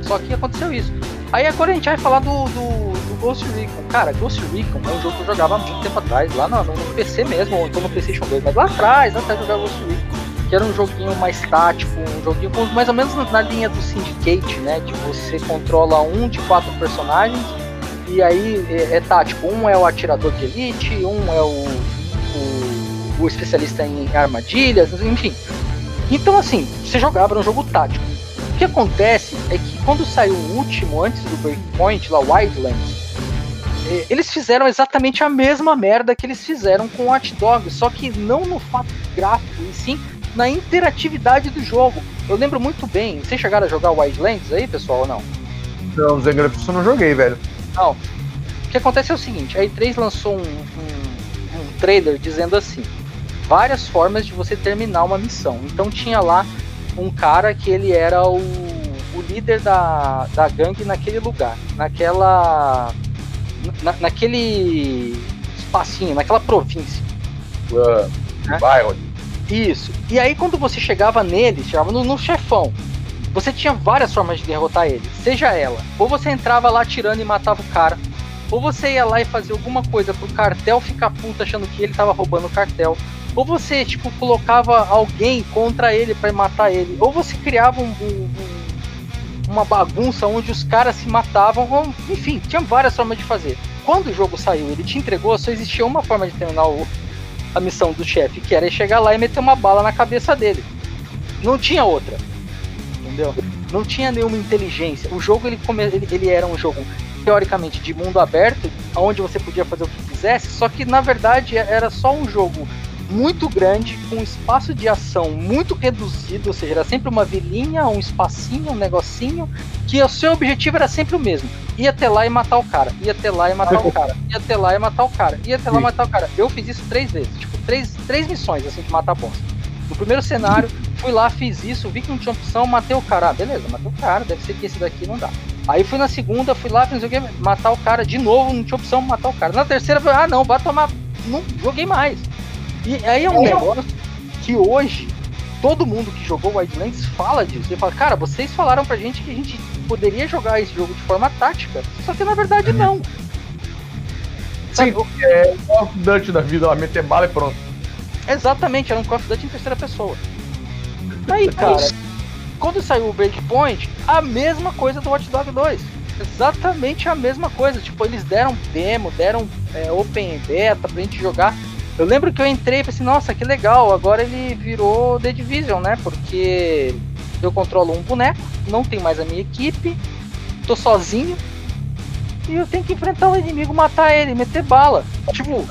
Só que aconteceu isso. Aí agora a gente vai falar do, do, do Ghost Recon. Cara, Ghost Recon é um jogo que eu jogava há muito tempo atrás, lá no, no PC mesmo, ou então no PlayStation 2, mas lá atrás, até jogar Ghost Recon que era um joguinho mais tático, um joguinho com, mais ou menos na linha do Syndicate, né? Que você controla um de quatro personagens e aí é, é tático. Um é o atirador de elite, um é o, o, especialista em armadilhas, enfim. Então assim, você jogava era um jogo tático. O que acontece é que quando saiu o último, antes do Breakpoint, lá Wildlands, é, eles fizeram exatamente a mesma merda que eles fizeram com o Hot Dog, só que não no fato gráfico, e sim na interatividade do jogo. Eu lembro muito bem. Vocês chegaram a jogar Wildlands aí, pessoal, ou não? Não, Zé eu não joguei, velho. Não. O que acontece é o seguinte: a E3 lançou um, um, um trailer dizendo assim: várias formas de você terminar uma missão. Então tinha lá um cara que ele era o, o líder da, da gangue naquele lugar, naquela. Na, naquele espacinho, naquela província. Uh, né? Bairro. Isso. E aí quando você chegava nele, chegava no, no chefão, você tinha várias formas de derrotar ele. Seja ela, ou você entrava lá tirando e matava o cara, ou você ia lá e fazia alguma coisa pro cartel ficar puto achando que ele tava roubando o cartel, ou você, tipo, colocava alguém contra ele para matar ele, ou você criava um, um, uma bagunça onde os caras se matavam, ou, enfim, tinha várias formas de fazer. Quando o jogo saiu, ele te entregou, só existia uma forma de terminar o, a missão do chefe, que era chegar lá e meter uma bala na cabeça dele. Não tinha outra. Entendeu? Não tinha nenhuma inteligência. O jogo ele, ele, ele era um jogo teoricamente de mundo aberto, onde você podia fazer o que quisesse, só que na verdade era só um jogo muito grande, com um espaço de ação muito reduzido, ou seja, era sempre uma vilinha, um espacinho, um negocinho, que o seu objetivo era sempre o mesmo. Ia até lá e matar o cara, ia até lá e matar o cara, ia até lá e matar o cara, ia até lá e matar o cara. Eu fiz isso três vezes, tipo, três, três missões, assim, de matar boss. No primeiro cenário, fui lá, fiz isso, vi que não tinha opção, matei o cara. Ah, beleza, matei o cara, deve ser que esse daqui não dá. Aí fui na segunda, fui lá, fiz o que, matar o cara de novo, não tinha opção, matar o cara. Na terceira, falei, ah não, vai tomar. Não joguei mais. E aí é um negócio que hoje todo mundo que jogou Wildlands fala disso. Ele fala, cara, vocês falaram pra gente que a gente poderia jogar esse jogo de forma tática, só que na verdade uhum. não. Sim, é o Call of Duty da vida, ó, meter bala e pronto. Exatamente, era um Call of Duty em terceira pessoa. Aí, cara, quando saiu o Breakpoint, a mesma coisa do Watch Dogs 2. Exatamente a mesma coisa. Tipo, eles deram demo, deram é, open beta pra gente jogar. Eu lembro que eu entrei e pensei, assim, nossa, que legal, agora ele virou The Division, né? Porque eu controlo um boneco, não tem mais a minha equipe, tô sozinho e eu tenho que enfrentar um inimigo, matar ele, meter bala. Tipo,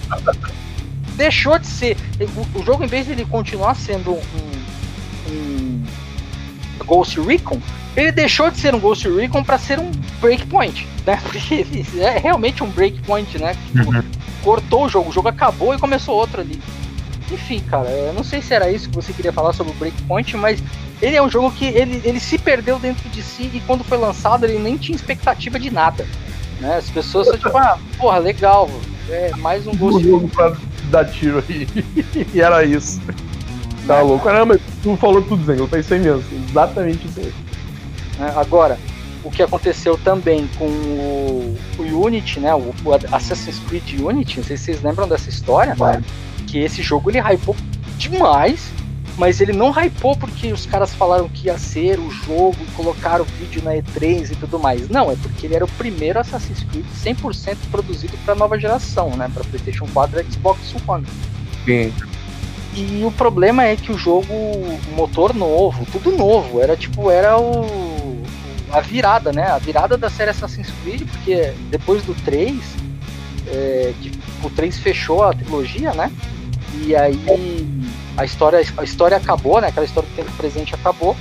deixou de ser. O, jogo, em vez de ele continuar sendo um, um Ghost Recon, ele deixou de ser um Ghost Recon para ser um Breakpoint, né? Porque ele é realmente um Breakpoint, né? Tipo, uhum cortou o jogo, o jogo acabou e começou outro ali. Enfim, cara, eu não sei se era isso que você queria falar sobre o Breakpoint, mas ele é um jogo que ele, ele se perdeu dentro de si e quando foi lançado ele nem tinha expectativa de nada. Né? As pessoas só tipo, ah, porra, legal, é mais um Ghost. Um jogo pra dar tiro aí. e era isso. Tá louco. Caramba, tu falou tudo, tá isso aí mesmo. Exatamente isso aí. É, agora, o que aconteceu também com o, o Unity, né? O, o, Assassin's Creed Unity, não sei se vocês lembram dessa história, né? que esse jogo ele hypou demais, mas ele não hypou porque os caras falaram que ia ser o jogo, colocaram o vídeo na E3 e tudo mais. Não, é porque ele era o primeiro Assassin's Creed 100% produzido para nova geração, né? Para PlayStation 4 e Xbox One. Sim. E o problema é que o jogo, motor novo, tudo novo, era tipo, era o a virada, né? A virada da série Assassin's Creed, porque depois do 3, é, que o 3 fechou a trilogia, né? E aí a história, a história acabou, né? Aquela história do tempo presente acabou.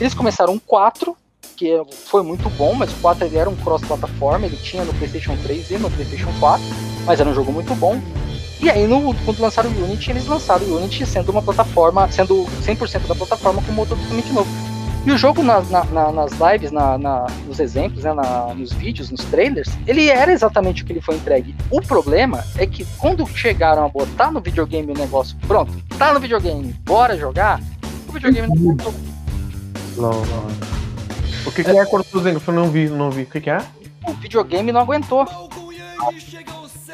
Eles começaram um 4, que foi muito bom, mas o 4 ele era um cross-plataforma, ele tinha no PlayStation 3 e no PlayStation 4, mas era um jogo muito bom. E aí, no, quando lançaram o Unity, eles lançaram o Unity sendo uma plataforma, sendo 100% da plataforma com motor totalmente novo. E o jogo na, na, nas lives, na, nos exemplos, né, nos vídeos, nos trailers, ele era exatamente o que ele foi entregue. O problema é que quando chegaram a botar no videogame o negócio, pronto, tá no videogame, bora jogar, o videogame não aguentou. Não, não. O que, que é, é Cortuzeno? Eu não vi, não vi. O que, que é? O videogame não aguentou.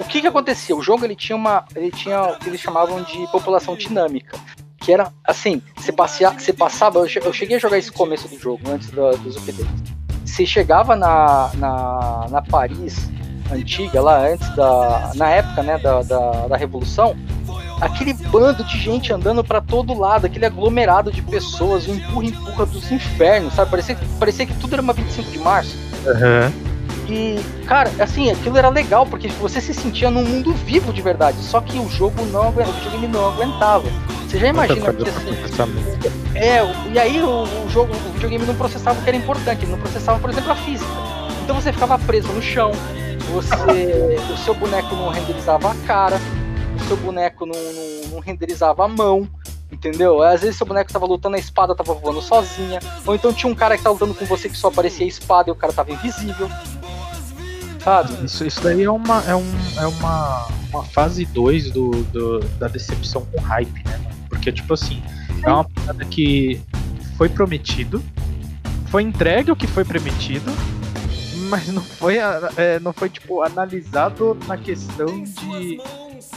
O que que acontecia? O jogo ele tinha uma, ele tinha o que eles chamavam de população dinâmica que era assim, você, passear, você passava, eu cheguei a jogar esse começo do jogo, antes do, dos updates. Você chegava na, na, na Paris antiga, lá antes da. Na época, né, da, da, da Revolução, aquele bando de gente andando para todo lado, aquele aglomerado de pessoas, o empurra-empurra dos infernos, sabe? Parecia, parecia que tudo era uma 25 de março. Uhum. E, cara, assim, aquilo era legal, porque você se sentia num mundo vivo de verdade. Só que o jogo não, o videogame não aguentava. Você já imagina que assim, É, e aí o, o, jogo, o videogame não processava o que era importante, ele não processava, por exemplo, a física. Então você ficava preso no chão, você. o seu boneco não renderizava a cara, seu boneco não, não, não renderizava a mão, entendeu? Às vezes seu boneco tava lutando, a espada tava voando sozinha, ou então tinha um cara que tava lutando com você que só aparecia a espada e o cara tava invisível. Sabe? Isso, isso daí é uma, é um, é uma, uma fase 2 do, do, da decepção com hype, né? Porque, tipo assim, é uma parada que foi prometido, foi entregue o que foi prometido, mas não foi, é, não foi tipo, analisado na questão de.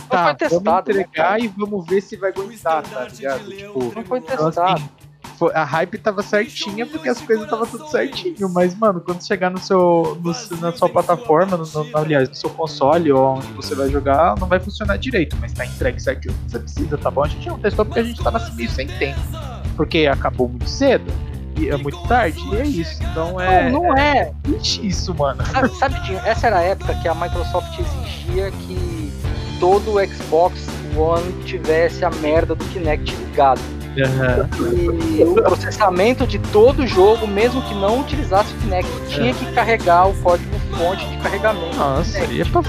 Tá, foi testado, vamos né, entregar cara? e vamos ver se vai aguentar, tá ligado? Tipo, Não foi então, testado. assim, foi- a hype tava certinha porque as coisas tava tudo certinho, mas, mano, quando chegar no seu, no- na sua plataforma, no, no- aliás, no seu console ou onde você vai jogar, não vai funcionar direito, mas tá entregue certinho que você precisa, tá bom? A gente não testou porque a gente tava assim, meio sem tempo, porque acabou muito cedo. E é muito tarde, e é isso. Então é. não, não é. Ixi, isso, mano. Sabe, sabe, essa era a época que a Microsoft exigia que todo o Xbox One tivesse a merda do Kinect ligado. E o processamento de todo o jogo, mesmo que não utilizasse o Kinect, tinha que carregar o código fonte de carregamento. Nossa, aí é pra.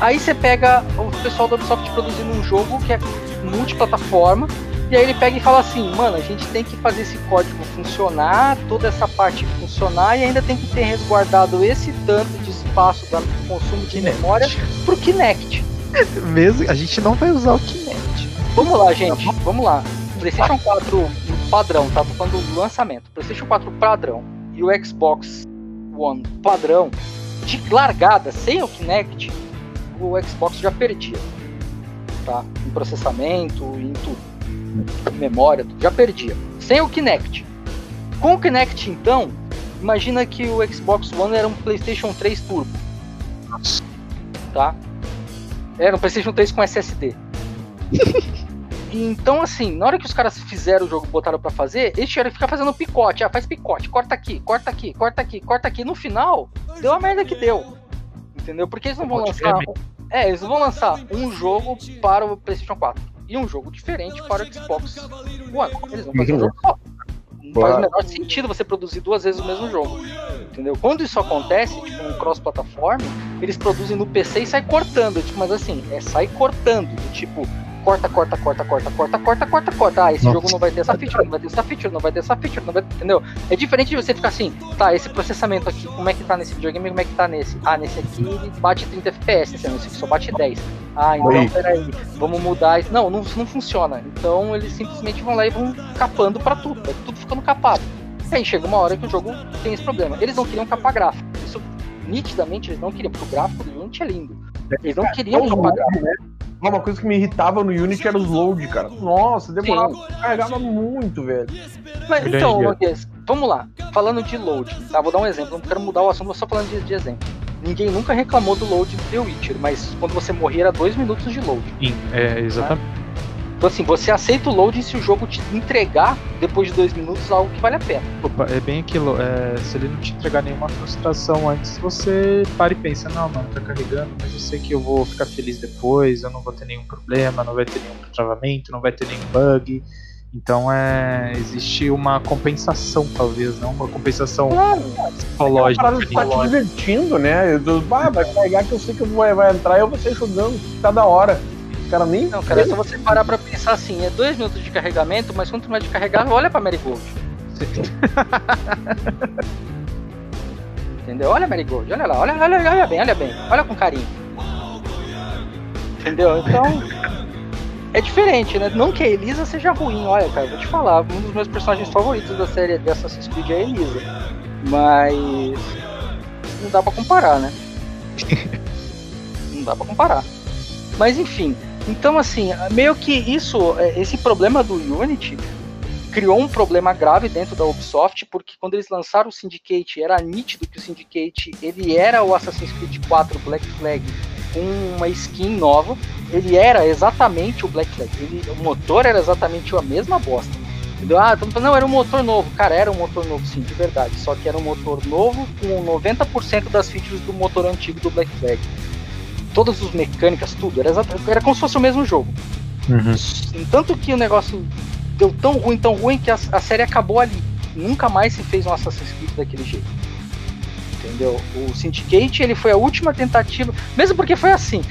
Aí você pega o pessoal da Ubisoft produzindo um jogo que é multiplataforma, e aí ele pega e fala assim, mano, a gente tem que fazer esse código funcionar, toda essa parte funcionar, e ainda tem que ter resguardado esse tanto de espaço do consumo de memória pro Kinect. Mesmo, a gente não vai usar o Kinect. Vamos lá, gente, vamos lá. PlayStation 4 padrão, tá? Tô falando do lançamento. PlayStation 4 padrão e o Xbox One padrão, de largada, sem o Kinect, o Xbox já perdia. Tá? Em processamento, em tudo. Em memória. Já perdia. Sem o Kinect. Com o Kinect, então, imagina que o Xbox One era um PlayStation 3 Turbo. Tá? Era um PlayStation 3 com SSD. E Então, assim, na hora que os caras fizeram o jogo, botaram pra fazer, eles tiveram que ficar fazendo picote. Ah, faz picote, corta aqui, corta aqui, corta aqui, corta aqui. No final, deu a merda que deu. Entendeu? Porque eles não vão lançar. É, eles não vão lançar um jogo para o PlayStation 4 e um jogo diferente para o Xbox One. Eles vão fazer um jogo só. Não faz o menor sentido você produzir duas vezes o mesmo jogo. Entendeu? Quando isso acontece, tipo um cross-platform, eles produzem no PC e sai cortando. Tipo, mas assim, é sai cortando. do Tipo, corta, corta, corta, corta, corta, corta, corta, corta. Ah, esse Nossa. jogo não vai ter essa feature, não vai ter essa feature, não vai ter essa feature, não vai Entendeu? É diferente de você ficar assim, tá, esse processamento aqui, como é que tá nesse videogame, como é que tá nesse? Ah, nesse aqui bate 30 FPS, nesse aqui só bate 10. Ah, então Oi. peraí, vamos mudar isso. Não, não, não funciona. Então eles simplesmente vão lá e vão capando pra tudo, vai tudo ficando capado. E aí chega uma hora que o jogo tem esse problema. Eles não queriam capar gráfico. Isso nitidamente eles não queriam, porque o gráfico do Unity é lindo. Eles não queriam capar mundo, gráfico. né? Uma coisa que me irritava no Unity era os load, cara. Nossa, demorava, carregava muito, velho. Mas, Grande então, vamos lá. Falando de load, tá? Vou dar um exemplo. Não quero mudar o assunto, vou só falando de, de exemplo. Ninguém nunca reclamou do load do The Witcher, mas quando você morrer era dois minutos de load. Sim, é, exatamente. Então assim, você aceita o load se o jogo te entregar, depois de dois minutos, algo que vale a pena. Opa, é bem aquilo, é, se ele não te entregar nenhuma frustração antes, você para e pensa, não, mano, tá carregando, mas eu sei que eu vou ficar feliz depois, eu não vou ter nenhum problema, não vai ter nenhum travamento, não vai ter nenhum bug. Então é. Existe uma compensação, talvez, não? Uma compensação Claro. psicológica. Parada de tá te divertindo, né? Ah, vai carregar que eu sei que vai, vai entrar e eu vou sair jogando cada hora. O cara nem. Não, cara, é só você parar pra pensar assim, é dois minutos de carregamento, mas quanto mais de carregar, olha pra Marigold. Entendeu? Olha a Marigold, olha lá, olha, olha, olha bem, olha bem, olha com carinho. Entendeu? Então. É diferente, né? Não que a Elisa seja ruim, olha, cara, vou te falar, um dos meus personagens favoritos da série de Assassin's Creed é a Elisa. Mas. Não dá pra comparar, né? não dá pra comparar. Mas enfim, então assim, meio que isso, é, esse problema do Unity criou um problema grave dentro da Ubisoft, porque quando eles lançaram o Syndicate, era nítido que o Syndicate, ele era o Assassin's Creed 4 Black Flag com uma skin nova, ele era exatamente o Black Flag, ele, o motor era exatamente a mesma bosta. Entendeu? Ah, tamo falando, não, era um motor novo. Cara, era um motor novo, sim, de verdade. Só que era um motor novo com 90% das features do motor antigo do Black Flag. Todas as mecânicas, tudo. Era, era como se fosse o mesmo jogo. Uhum. Tanto que o negócio deu tão ruim, tão ruim, que a, a série acabou ali. Nunca mais se fez um Assassin's Creed daquele jeito. entendeu? O Syndicate ele foi a última tentativa, mesmo porque foi assim,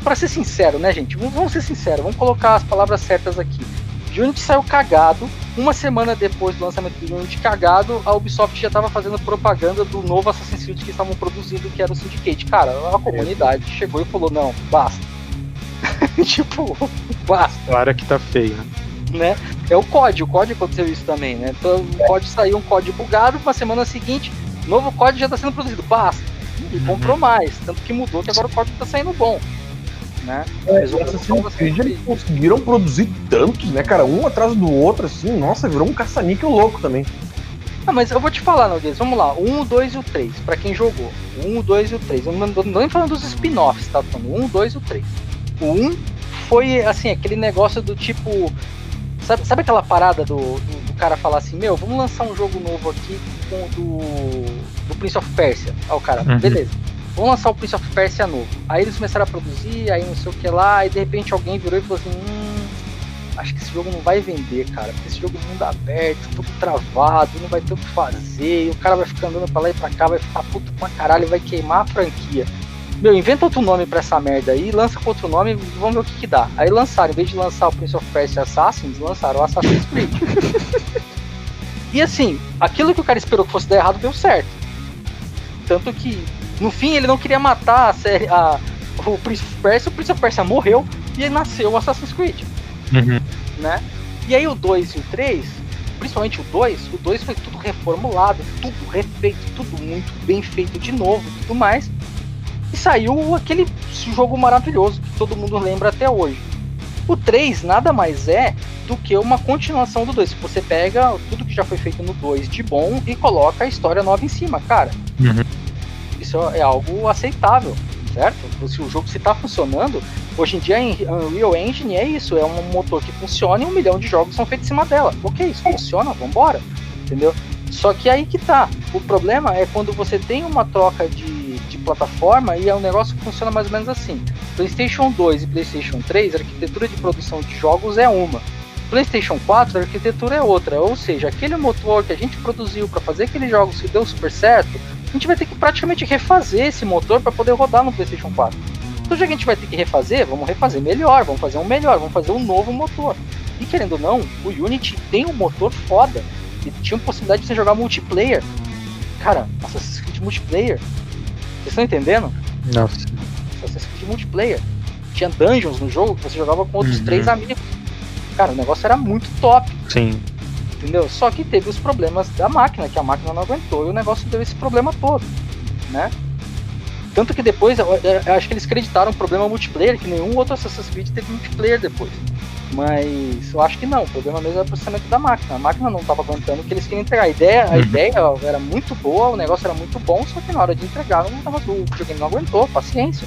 para ser sincero, né, gente? Vamos ser sinceros, vamos colocar as palavras certas aqui. Unity saiu cagado. Uma semana depois do lançamento do Unity cagado, a Ubisoft já estava fazendo propaganda do novo Assassin's Creed que estavam produzindo, que era o Syndicate. Cara, a comunidade é. chegou e falou: não, basta. tipo, basta. Claro que tá feio, né? É o COD, o COD aconteceu isso também, né? Então, o COD saiu um COD bugado, uma semana seguinte, novo COD já está sendo produzido, basta. E uhum. comprou mais, tanto que mudou que agora o COD está saindo bom né? É, Assassin's Creed eles conseguiram produzir tantos, né, cara? Um atrás do outro, assim, nossa, virou um caça-níquel louco também. Ah, mas eu vou te falar, Noguês, vamos lá, o 1, o 2 e o 3, pra quem jogou. O 1, o 2 e o 3. Eu não tô nem falando dos spin-offs, tá? Falando o 1, o 2 e o 3. O 1 foi, assim, aquele negócio do tipo. Sabe, sabe aquela parada do, do, do, cara falar assim: Meu, vamos lançar um jogo novo aqui com do, do Prince of Persia? Aí o cara, uhum. beleza vamos lançar o Prince of Persia novo. Aí eles começaram a produzir, aí não sei o que lá, e de repente alguém virou e falou assim: hum, acho que esse jogo não vai vender, cara, porque esse jogo é mundo aberto, tudo travado, não vai ter o que fazer, e o cara vai ficar andando pra lá e pra cá, vai ficar puto pra caralho, vai queimar a franquia. Meu, inventa outro nome pra essa merda aí, lança com outro nome e vamos ver o que que dá. Aí lançaram, em vez de lançar o Prince of Persia Assassins, lançaram o Assassin's Creed. e assim, aquilo que o cara esperou que fosse dar errado deu certo. Tanto que no fim, ele não queria matar a série, a, o Prince of Persia, o Prince of Persia morreu e aí nasceu o Assassin's Creed. Uhum. Né? E aí o 2 e o 3, principalmente o 2, o 2 foi tudo reformulado, tudo refeito, tudo muito bem feito de novo tudo mais. E saiu aquele jogo maravilhoso que todo mundo lembra até hoje. O 3 nada mais é do que uma continuação do 2. Você pega tudo que já foi feito no 2 de bom e coloca a história nova em cima, cara. Uhum isso é algo aceitável, certo? Se o jogo se está funcionando, hoje em dia em Unreal Engine é isso, é um motor que funciona e um milhão de jogos são feitos em cima dela. Ok, isso funciona, vambora, entendeu? Só que aí que tá. O problema é quando você tem uma troca de, de plataforma e é um negócio que funciona mais ou menos assim. PlayStation 2 e PlayStation 3, a arquitetura de produção de jogos é uma. PlayStation 4, a arquitetura é outra. Ou seja, aquele motor que a gente produziu para fazer aqueles jogos que deu super certo, a gente vai ter que praticamente refazer esse motor para poder rodar no PlayStation 4. Então já que a gente vai ter que refazer, vamos refazer melhor, vamos fazer um melhor, vamos fazer um novo motor. E querendo ou não, o Unity tem um motor foda. E tinha possibilidade de você jogar multiplayer. Cara, Assassin's Creed multiplayer. Vocês estão entendendo? Nossa. Assassin's Creed multiplayer. Tinha dungeons no jogo que você jogava com outros uhum. três amigos. Cara, o negócio era muito top. Sim entendeu? Só que teve os problemas da máquina, que a máquina não aguentou e o negócio deu esse problema todo, né? Tanto que depois, eu, eu acho que eles acreditaram o problema multiplayer, que nenhum outro Assassin's Creed teve multiplayer depois. Mas eu acho que não, o problema mesmo era o processamento da máquina. A máquina não estava aguentando o que eles queriam entregar. A ideia, a uhum. ideia era muito boa, o negócio era muito bom, só que na hora de entregar não tava, o videogame não aguentou, paciência.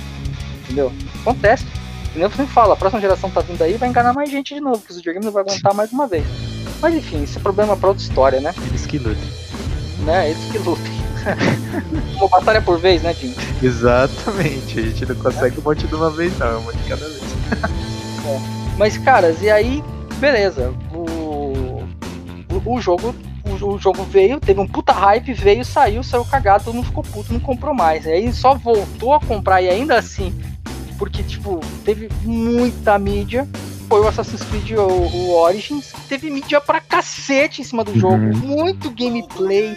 Entendeu? Acontece. Entendeu? Você fala, a próxima geração tá vindo aí vai enganar mais gente de novo, porque o videogame não vai aguentar mais uma vez. Mas enfim, esse é problema pra outra história, né? Eles que lutem. Né? Eles que lutem. uma batalha por vez, né, Jim? Exatamente. A gente não consegue um monte de uma vez, não. É um monte de cada vez. é. Mas, caras, e aí, beleza. O, o, o jogo o, jogo veio, teve um puta hype, veio, saiu, saiu cagado, todo mundo ficou puto, não comprou mais. Aí só voltou a comprar e ainda assim, porque, tipo, teve muita mídia, foi o Assassin's Creed o, o Origins, teve mídia pra cacete em cima do jogo, uhum. muito gameplay,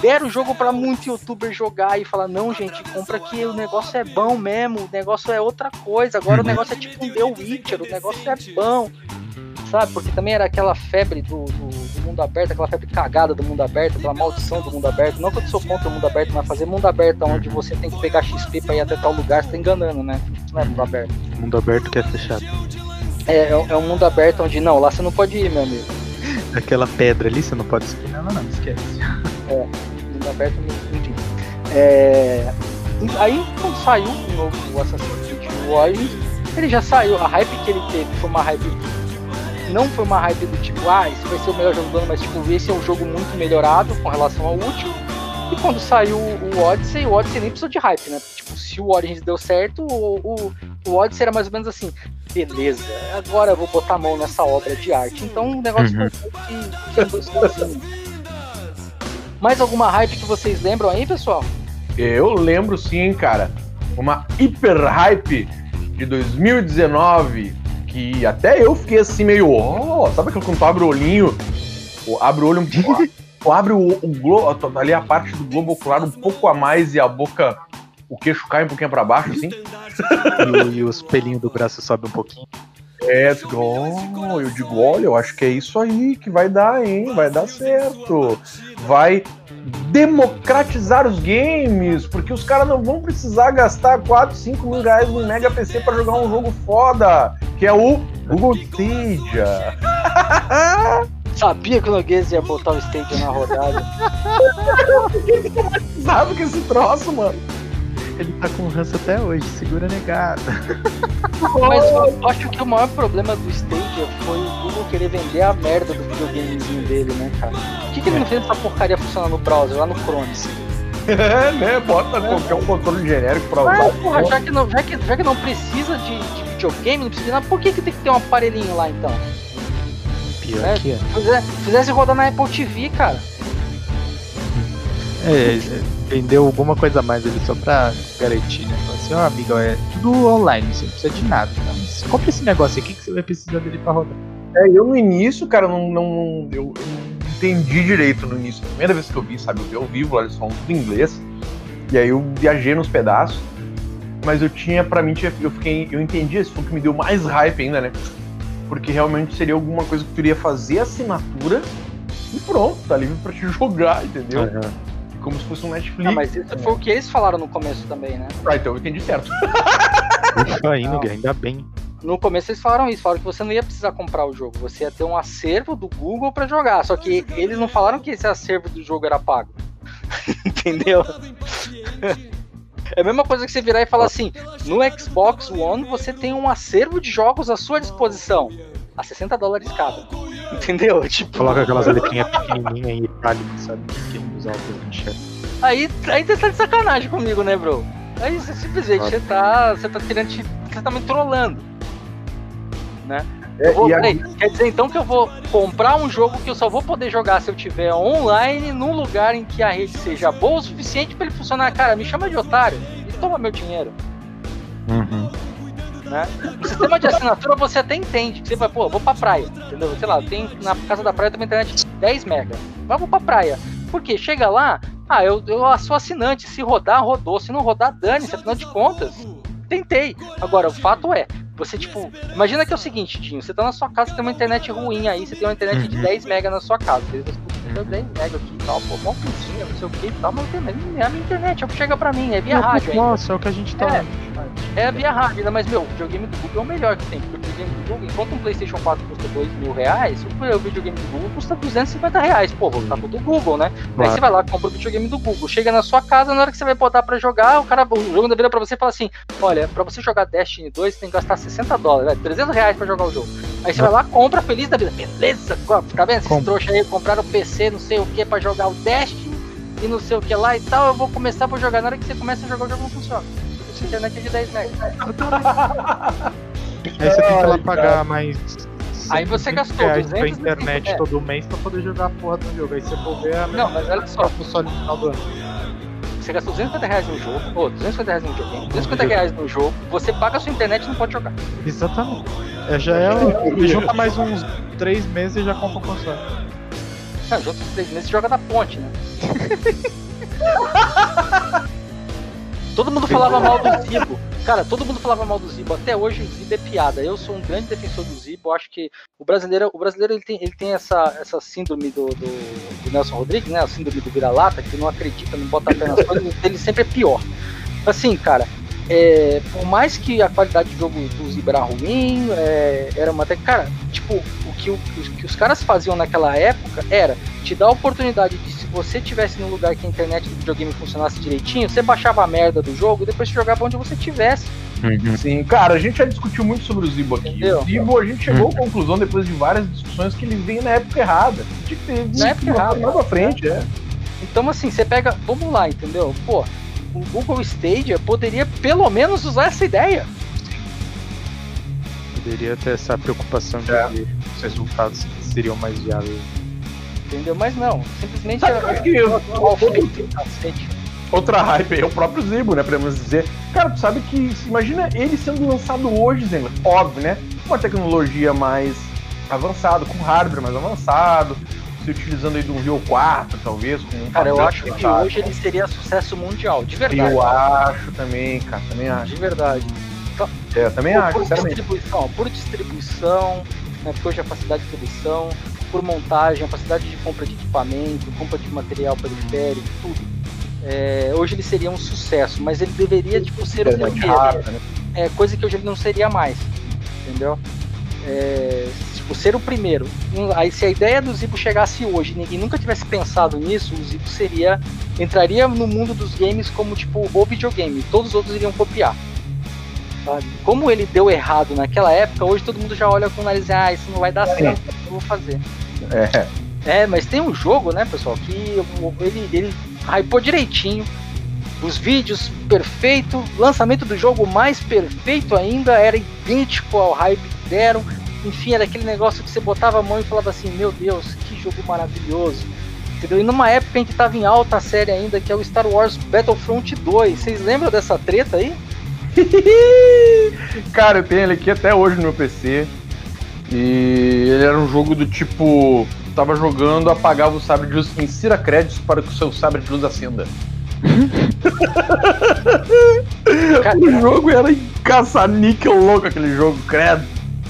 deram o jogo para muito youtuber jogar e falar, não, gente, compra que o negócio é bom mesmo, o negócio é outra coisa, agora uhum. o negócio é tipo um The Witcher, o negócio é bom. Sabe? Porque também era aquela febre do, do, do, mundo aberto, aquela febre cagada do mundo aberto, aquela maldição do mundo aberto. Não que eu sou contra o mundo aberto, mas fazer mundo aberto onde você tem que pegar XP pra ir até tal lugar, você tá enganando, né? Não é mundo aberto. Mundo aberto que é fechado. É, é, é um mundo aberto onde não, lá você não pode ir, meu amigo. Aquela pedra ali você não pode subir Não, não, esquece. É, mundo aberto, enfim. É, aí quando saiu o novo Assassin's Creed Origins, ele já saiu. A hype que ele teve foi uma hype. Não foi uma hype do tipo, ah, esse vai ser o melhor jogo do ano, mas tipo, esse é um jogo muito melhorado com relação ao último. E quando saiu o Odyssey, o Odyssey nem precisou de hype, né? Tipo, se o Origins deu certo, o, o, o Odyssey era mais ou menos assim, beleza, agora eu vou botar a mão nessa obra de arte. Então o negócio uhum. que, que andou. Mais alguma hype que vocês lembram aí, pessoal? Eu lembro sim, cara. Uma hiper hype de 2019 que até eu fiquei assim meio, ó, oh, sabe quando tu abre o olhinho, abre o olho um pouco, tu abre o, o globo, ali a parte do globo ocular um pouco a mais e a boca, o queixo cai um pouquinho para baixo, assim. e, o, e os pelinhos do braço sobe um pouquinho. É, oh, eu digo, olha, eu acho que é isso aí que vai dar, hein? Vai dar certo. Vai democratizar os games, porque os caras não vão precisar gastar 4, 5 mil reais no Mega PC para jogar um jogo foda, que é o Google Stadia. Sabia que o Noguês ia botar o Stadia na rodada. Sabe que esse troço, mano. Ele tá com ranço até hoje, segura negada. Mas eu acho que o maior problema do Stadia foi o Google querer vender a merda do videogamezinho dele, né, cara? Por que, que ele não fez essa porcaria funcionar no browser, lá no Chrome? É, né? Bota, né? Qualquer um controle genérico pra usar. Ah, porra, já que, não, já, que, já que não precisa de, de videogame, não precisa de nada, por que, que tem que ter um aparelhinho lá então? Pior é, que é. Fizesse, fizesse rodar na Apple TV, cara. É, vendeu alguma coisa a mais ali só pra garantir, né? Falou assim, ó, oh, amigo, é tudo online, você não precisa de nada. Tá? Mas compra esse negócio aqui que você vai precisar dele pra rodar. É, eu no início, cara, não, não eu, eu não entendi direito no início. A primeira vez que eu vi, sabe, eu vi ao vivo, eles falam tudo em inglês. E aí eu viajei nos pedaços. Mas eu tinha, pra mim, eu fiquei. Eu entendi, esse foi o que me deu mais hype ainda, né? Porque realmente seria alguma coisa que tu iria fazer assinatura e pronto, tá livre pra te jogar, entendeu? Uhum como se fosse um Netflix. Ah, mas isso foi o que eles falaram no começo também, né? Ah, então eu entendi certo. Ufa, ainda, ainda bem. No começo eles falaram isso, falaram que você não ia precisar comprar o jogo, você ia ter um acervo do Google para jogar. Só que eles não falaram que esse acervo do jogo era pago. Entendeu? É a mesma coisa que você virar e falar assim: no Xbox One você tem um acervo de jogos à sua disposição, a 60 dólares cada. Entendeu? Tipo. Coloca aquelas letrinhas pequenininhas aí, itálicas, sabe? Quem usa Aí, aí você tá de sacanagem comigo, né, bro? Aí você simplesmente você tá, você tá querendo te, você tá me trollando. Né? É, vou, peraí, quer dizer então que eu vou comprar um jogo que eu só vou poder jogar se eu tiver online num lugar em que a rede seja boa o suficiente para ele funcionar. Cara, me chama de otário e toma meu dinheiro. Uhum. Né? O sistema de assinatura você até entende. Que você vai, pô, vou pra praia. Entendeu? Sei lá, tem na casa da praia tem uma internet de 10 mega. Vamos pra praia. Porque chega lá, ah, eu, eu sou assinante. Se rodar, rodou. Se não rodar, dane-se. Afinal de contas, tentei. Agora, o fato é, você, tipo, imagina que é o seguinte, Dinho, você tá na sua casa, tem uma internet ruim aí, você tem uma internet de 10 uhum. mega na sua casa. Você tem 10 mega aqui e tal, pô, bom pintinha, não sei o que e tal, mas é a minha internet, é o que chega pra mim, é via rádio. Nossa, é o que a gente tá. É, é via rádio, mas meu, o videogame do Google é o melhor que tem. Porque o videogame do Google, enquanto um PlayStation 4 custa 2 mil reais, o videogame do Google custa 250 reais. Pô, tá do Google, né? Claro. Aí você vai lá, compra o videogame do Google. Chega na sua casa, na hora que você vai botar pra jogar, o cara, o jogo da vida pra você fala assim: olha, pra você jogar Destiny 2, você tem que gastar 60 dólares, 300 reais pra jogar o jogo. Aí você vai lá, compra feliz da vida. Beleza, tá vendo? Esses trouxa aí compraram PC, não sei o que, pra jogar o Destiny e não sei o que lá e tal. Eu vou começar pra jogar. Na hora que você começa a jogar, o jogo não funciona internet é de 10 megas. Aí você tem que lá pagar mais. Aí você gastou 200 pra internet é. todo mês pra poder jogar a porra do jogo. Aí você for ver a Não, mas olha só. Só no final do ano. Você gastou 250 reais no jogo, ou 250 reais no jogo, 250 reais no jogo, você paga a sua internet e não pode jogar. Exatamente. É, já é. junta mais uns 3 meses e já compra o console. Não, junta uns 3 meses e joga na ponte, né? Todo mundo falava mal do Zibo. Cara, todo mundo falava mal do Zibo. Até hoje o Zibo é piada. Eu sou um grande defensor do Zibo. Acho que o brasileiro, o brasileiro ele tem, ele tem essa, essa síndrome do, do, do Nelson Rodrigues, né? A síndrome do vira-lata, que não acredita, não bota a pé nas coisas. Ele sempre é pior. Assim, cara, é, por mais que a qualidade do jogo do Zibo era ruim, é, era uma até. Cara, tipo, o que, o, o que os caras faziam naquela época era te dar a oportunidade de você tivesse num lugar que a internet do videogame funcionasse direitinho, você baixava a merda do jogo e depois você jogava onde você tivesse. Uhum. Sim, cara, a gente já discutiu muito sobre o Zibo aqui. Entendeu? O Zibo, a gente chegou uhum. à conclusão, depois de várias discussões, que ele vem na época errada. Tinha que ter na época errada. Mais pra frente, é. Então, assim, você pega. Vamos lá, entendeu? Pô, o Google Stadia poderia pelo menos usar essa ideia. Poderia ter essa preocupação de é. que os resultados seriam mais viáveis entendeu? Mas não, simplesmente Sabe era, que eu, outra hype aí é o próprio Zibo, né? Podemos dizer. Cara, tu sabe que. Imagina ele sendo lançado hoje, Zenga. Óbvio, né? Uma tecnologia mais avançada, com hardware mais avançado, se utilizando aí do Rio 4, talvez. Com um Cara, eu acho que hoje ele seria sucesso mundial, de verdade. Eu acho também, cara. Também acho. De verdade. É, também por, acho, por distribuição, por distribuição, né, porque hoje a facilidade de distribuição, por montagem, a facilidade de compra de equipamento, compra de material periférico, tudo. É, hoje ele seria um sucesso, mas ele deveria tipo, ser o Internet primeiro. rápida, né? É, coisa que hoje ele não seria mais. Entendeu? É, ser o primeiro. Aí se a ideia do Zibo chegasse hoje e ninguém nunca tivesse pensado nisso, o Zibo seria. entraria no mundo dos games como tipo o videogame. Todos os outros iriam copiar. sabe? Como ele deu errado naquela época, hoje todo mundo já olha com o nariz e ah, isso não vai dar certo, eu vou fazer. É. É, mas tem um jogo, né, pessoal, que ele, ele hypou direitinho. Os vídeos perfeito, lançamento do jogo mais perfeito ainda, era idêntico ao hype que deram. Enfim, era aquele negócio que você botava a mão e falava assim: Meu Deus, que jogo maravilhoso. Entendeu? E numa época em que tava em alta série ainda, que é o Star Wars Battlefront 2. Vocês lembram dessa treta aí? Cara, eu tenho ele aqui até hoje no meu PC. E ele era um jogo do tipo. Tava jogando, apagava o sabre de luz, insira créditos para que o seu sabre de luz acenda. Cara, O jogo era caça-níquel louco aquele jogo, credo.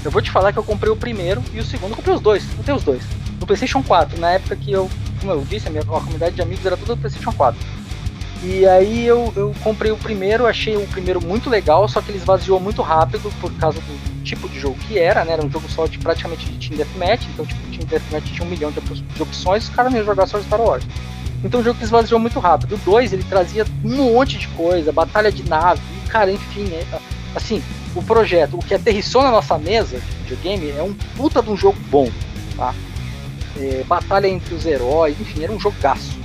Eu vou te falar que eu comprei o primeiro e o segundo. Eu comprei os dois, eu tenho os dois. No PlayStation 4, na época que eu, como eu disse, a minha a comunidade de amigos era tudo do PlayStation 4. E aí eu, eu comprei o primeiro, achei o primeiro muito legal, só que ele esvaziou muito rápido por causa do tipo de jogo que era, né? Era um jogo só de praticamente de Team Deathmatch, então tipo, Team Deathmatch tinha um milhão de, de opções, os caras não iam jogar só Star Wars. Então o jogo que esvaziou muito rápido. O 2 ele trazia um monte de coisa, batalha de nave, cara, enfim, é, assim, o projeto, o que aterrissou na nossa mesa de videogame é um puta de um jogo bom, tá? É, batalha entre os heróis, enfim, era um jogaço.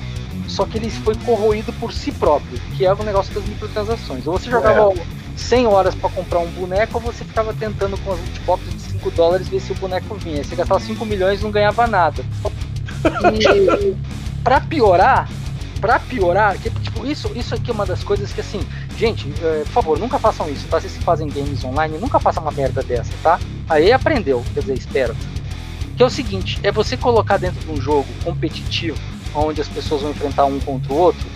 Só que ele foi corroído por si próprio, que é o negócio das microtransações. Ou você jogava 100 horas pra comprar um boneco, ou você ficava tentando com as lootboxes de 5 dólares ver se o boneco vinha. Você gastava 5 milhões e não ganhava nada. E pra piorar, pra piorar, que, tipo, isso, isso aqui é uma das coisas que assim, gente, eh, por favor, nunca façam isso, tá? Vocês que fazem games online, nunca façam uma merda dessa, tá? Aí aprendeu, quer dizer, espero. Que é o seguinte, é você colocar dentro de um jogo competitivo, onde as pessoas vão enfrentar um contra o outro,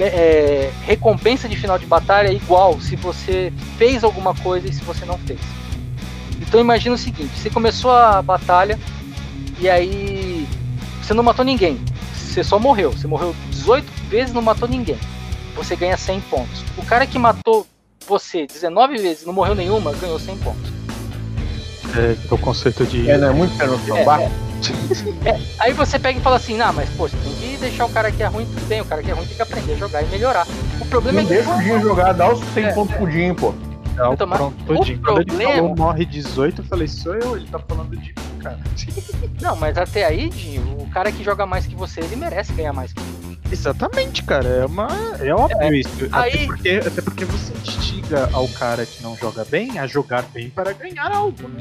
é, é, recompensa de final de batalha é igual se você fez alguma coisa e se você não fez. Então imagina o seguinte, você começou a batalha e aí você não matou ninguém, você só morreu, você morreu 18 vezes e não matou ninguém. Você ganha 100 pontos. O cara que matou você 19 vezes e não morreu nenhuma, ganhou 100 pontos. É, que é o conceito de. É, né? Muito pé no É, samba. É, aí você pega e fala assim, não, mas pô, você tem que deixar o cara que é ruim, tudo bem, o cara que é ruim tem que aprender a jogar e melhorar. O problema Não é que deixa o Dinho jogar, dá os 100 É, pontos pro Dinho, pô. Não, Então, pronto, o todinho. Quando ele problema- falou morre 18, eu falei, sou eu, ele tá falando de cara. Não, mas até aí, Dinho, o cara que joga mais que você, ele merece ganhar mais que você. Exatamente, cara. É uma. É óbvio isso. aí- Até, porque, até porque você instiga ao cara que não joga bem a jogar bem para ganhar algo, né?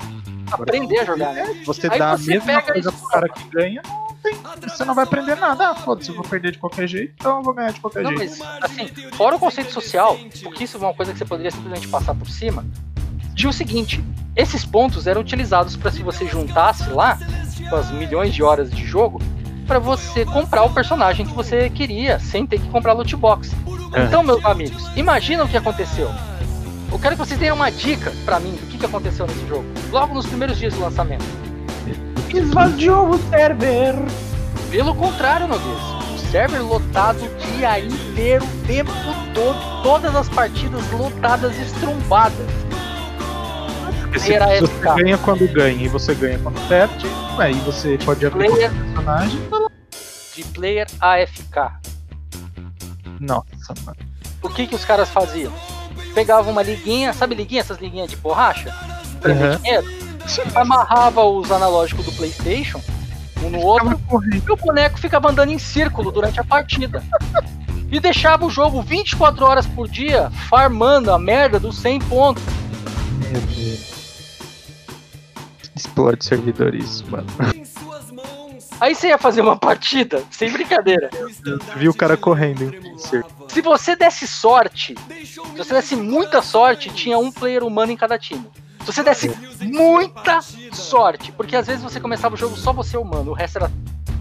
Aprender a jogar, né? É, você Aí dá você a mesma pega coisa pro cara que ganha, não tem. Você não vai aprender nada. Ah, foda-se, eu vou perder de qualquer jeito, então eu vou ganhar de qualquer Não, jeito. mas assim, fora o conceito social, porque isso é uma coisa que você poderia simplesmente passar por cima, tinha o seguinte, esses pontos eram utilizados para se você juntasse lá, com as milhões de horas de jogo, para você comprar o personagem que você queria, sem ter que comprar loot box. É. Então, meus amigos, imagina o que aconteceu. Eu quero que vocês tenham uma dica para mim do que, que aconteceu nesse jogo, logo nos primeiros dias do lançamento. Esvaziou o server. Pelo contrário, Noguês. O server lotado o dia inteiro, o tempo todo, todas as partidas lotadas, estrombadas. Porque se Era você FK. ganha quando ganha e você ganha quando perde, aí você pode abrir Player. qualquer personagem. De player AFK. Nossa, mano. O que que os caras faziam? Pegavam uma liguinha, sabe liguinha, essas liguinhas de borracha? Uhum. dinheiro? Amarrava os analógicos do Playstation, um no outro, e o boneco ficava andando em círculo durante a partida. E deixava o jogo 24 horas por dia, farmando a merda dos 100 pontos. Meu Deus. Explode servidores, mano. Aí você ia fazer uma partida, sem brincadeira. Viu o cara correndo. Se você desse sorte, se você desse muita sorte, tinha um player humano em cada time. Se você desse muita sorte, porque às vezes você começava o jogo só você humano, o resto era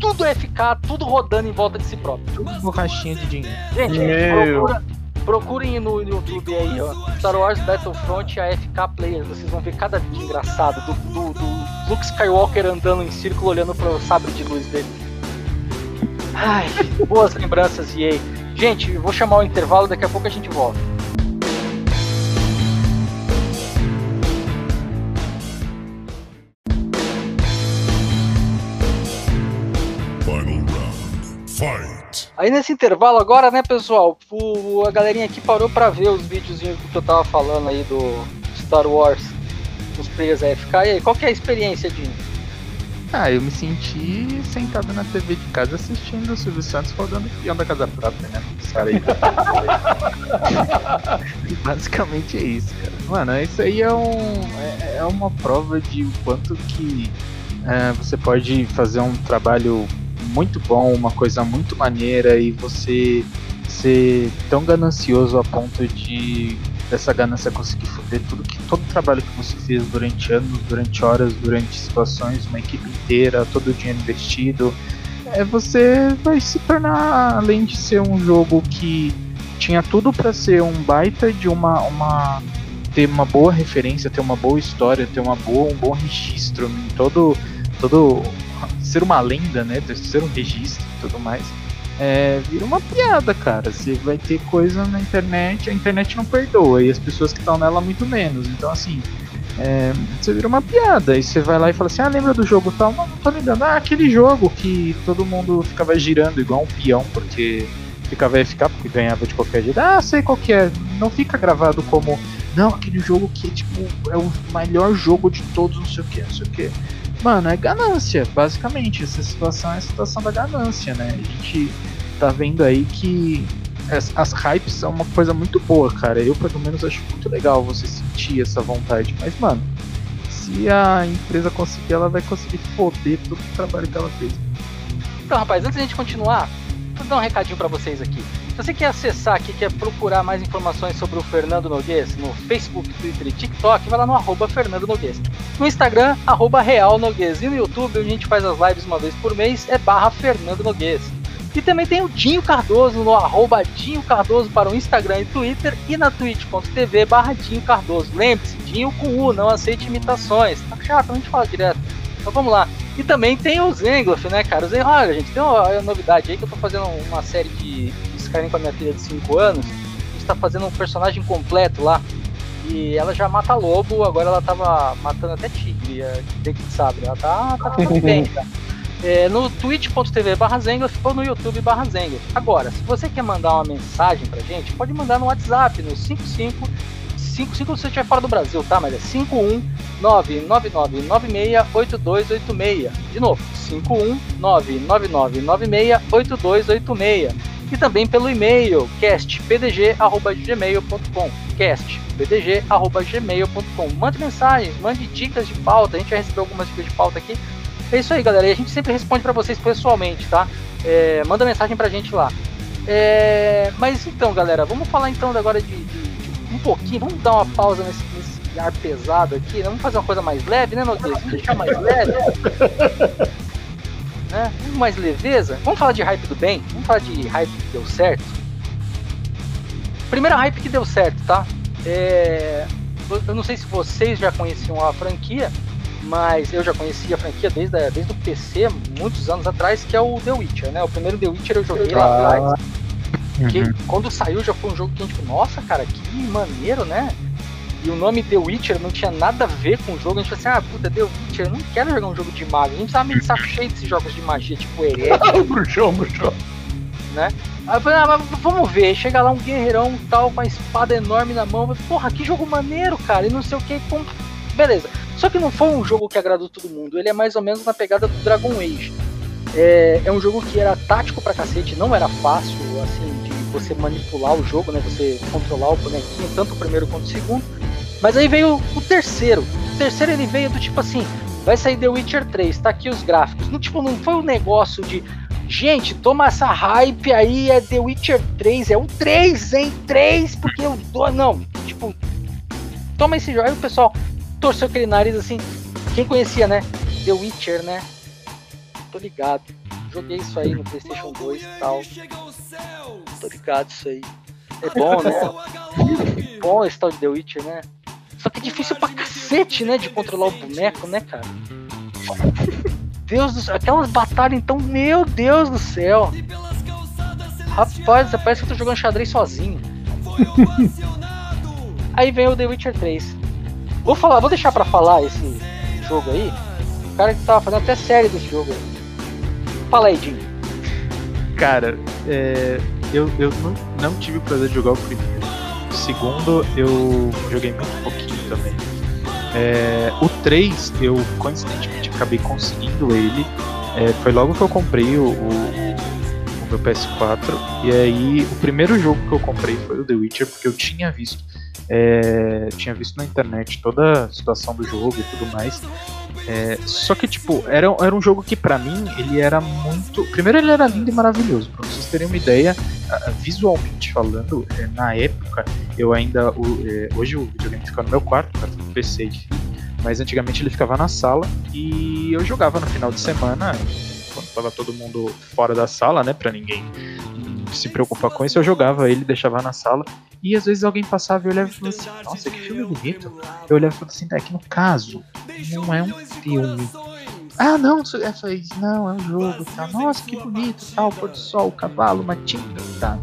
tudo FK, tudo rodando em volta de si próprio. Tudo borrachinha de dinheiro. Gente, Meu. procura, procurem no YouTube aí, ó. Star Wars Battlefront AFK Players. Vocês vão ver cada vídeo engraçado do, do, do Luke Skywalker andando em círculo olhando pro sabre de luz dele. Ai, boas lembranças, EA. Gente, vou chamar o intervalo, daqui a pouco a gente volta. Aí nesse intervalo agora, né, pessoal, o, a galerinha aqui parou pra ver os videozinhos que eu tava falando aí do Star Wars, dos players AFK. E aí, qual que é a experiência, Dinho? Ah, eu me senti sentado na TV de casa assistindo o Silvio Santos rodando o da casa própria, né? Os aí. Basicamente é isso, cara. Mano, isso aí é, um, é, é uma prova de o quanto que é, você pode fazer um trabalho muito bom, uma coisa muito maneira e você ser tão ganancioso a ponto de dessa ganância conseguir foder tudo que todo o trabalho que você fez durante anos, durante horas, durante situações, uma equipe inteira, todo o dinheiro investido, é você vai se tornar além de ser um jogo que tinha tudo para ser um baita de uma uma ter uma boa referência, ter uma boa história, ter uma boa um bom registro em todo todo ser uma lenda, né, ser um registro e tudo mais é, vira uma piada, cara. Você vai ter coisa na internet, a internet não perdoa, e as pessoas que estão nela muito menos. Então, assim, é, você vira uma piada. E você vai lá e fala assim: Ah, lembra do jogo tal? Não, não tô lembrando. Ah, aquele jogo que todo mundo ficava girando igual um peão, porque ficava FK, porque ganhava de qualquer jeito. Ah, sei qual que é. Não fica gravado como. Não, aquele jogo que tipo é o melhor jogo de todos, não sei o que, não sei o que. Mano, é ganância, basicamente. Essa situação é a situação da ganância, né? A gente tá vendo aí que as, as hypes são uma coisa muito boa, cara. Eu, pelo menos, acho muito legal você sentir essa vontade. Mas, mano, se a empresa conseguir, ela vai conseguir foder todo o trabalho que ela fez. Então, rapaz, antes da gente continuar, vou dar um recadinho pra vocês aqui. Se você quer acessar aqui, quer procurar mais informações sobre o Fernando Noguês no Facebook, Twitter e TikTok, vai lá no arroba Fernando Noguês. No Instagram, arroba Real Noguês. E no YouTube, onde a gente faz as lives uma vez por mês, é barra Fernando Noguês. E também tem o Dinho Cardoso no arroba Dinho Cardoso para o Instagram e Twitter e na twitch.tv barra Dinho Cardoso. Lembre-se, Dinho com U, não aceite imitações. Tá chato, a gente fala direto. Então vamos lá. E também tem o Zengloff, né, cara? O Zengloff, olha, gente, tem uma novidade aí que eu tô fazendo uma série de Com a minha filha de 5 anos. A gente tá fazendo um personagem completo lá. E ela já mata lobo, agora ela tava matando até tigre, a dente de sabre. Ela tá, tá tudo bem, cara. É, no twitch.tv barra ou no YouTube barra. Agora, se você quer mandar uma mensagem pra gente, pode mandar no WhatsApp, no 55 55 se você estiver fora do Brasil, tá? Mas é 51999968286. De novo, 51999968286. E também pelo e-mail castpdg@gmail.com. castpdg@gmail.com. Mande mensagem, mande dicas de pauta. A gente já recebeu algumas dicas de pauta aqui. É isso aí, galera. E a gente sempre responde para vocês pessoalmente, tá? É, manda mensagem pra gente lá. É, mas então, galera, vamos falar então agora de, de, de um pouquinho. Vamos dar uma pausa nesse, nesse ar pesado aqui. né? Vamos fazer uma coisa mais leve, né, Noguês? Vamos deixar mais leve. né? Mais leveza. Vamos falar de hype do bem. Vamos falar de hype que deu certo. Primeira hype que deu certo, tá? É, eu- não sei se vocês já conheciam a franquia, mas eu já conhecia a franquia desde, a- desde o PC, muitos anos atrás, que é o The Witcher, né? O primeiro The Witcher eu joguei lá atrás. Que quando saiu já foi um jogo que a gente nossa, cara, que maneiro, né? E o nome The Witcher não tinha nada a ver com o jogo. A gente falou assim, ah, puta, The Witcher, eu não quero jogar um jogo de magia. A gente tava meio de saco cheio desses jogos de magia, tipo Heretic, o bruxão, bruxão. Aí eu falei, ah, mas vamos ver. Chega lá um guerreirão tal, com uma espada enorme na mão. Falei, Porra, que jogo maneiro, cara. E não sei o que. Com... Beleza. Só que não foi um jogo que agradou todo mundo. Ele é mais ou menos na pegada do Dragon Age. É, é um jogo que era tático pra cacete, não era fácil, assim, de você manipular o jogo, né? Você controlar o bonequinho, tanto o primeiro quanto o segundo. Mas aí veio o terceiro. O terceiro ele veio do tipo assim, vai sair The Witcher 3, tá aqui os gráficos. Não, tipo, não foi um negócio de Gente, toma essa hype aí, é The Witcher 3, é um 3, hein? 3, porque eu dou. Não, tipo, toma esse jogo. Aí o pessoal torceu aquele nariz assim. Quem conhecia, né? The Witcher, né? Tô ligado. Joguei isso aí no PlayStation 2 e tal. Tô ligado isso aí. É bom, né? É bom esse tal de The Witcher, né? Só que é difícil pra cacete, né? De controlar o boneco, né, cara? Deus do céu, aquelas batalhas então, meu Deus do céu. Rapaz, parece que eu tô jogando xadrez sozinho. aí vem o The Witcher 3. Vou falar, vou deixar pra falar esse jogo aí. O cara que tava fazendo até série desse jogo. Fala aí, Jim. Cara, é, eu, eu não, não tive o prazer de jogar o primeiro. O segundo, eu joguei muito pouquinho também. É, o 3, eu coincidentemente acabei conseguindo ele. É, foi logo que eu comprei o, o, o, meu PS4. E aí, o primeiro jogo que eu comprei foi o The Witcher, porque eu tinha visto. É, tinha visto na internet toda a situação do jogo e tudo mais. É, só que, tipo, era, era um jogo que para mim ele era muito. Primeiro, ele era lindo e maravilhoso. Pra vocês terem uma ideia, visualmente falando, é, na época, eu ainda. O, é, hoje o videogame fica no meu quarto, quarto do PC, mas antigamente ele ficava na sala e eu jogava no final de semana, quando tava todo mundo fora da sala, né, pra ninguém se preocupar com isso, eu jogava ele, deixava na sala. E às vezes alguém passava e eu olhava e falava assim, nossa, que filme bonito. Eu olhava e falava assim, é que no caso, não é um filme. Ah, não, é. Não, é um jogo, tá? Nossa, que bonito, tal, pôr do sol, cavalo, matinho, tá?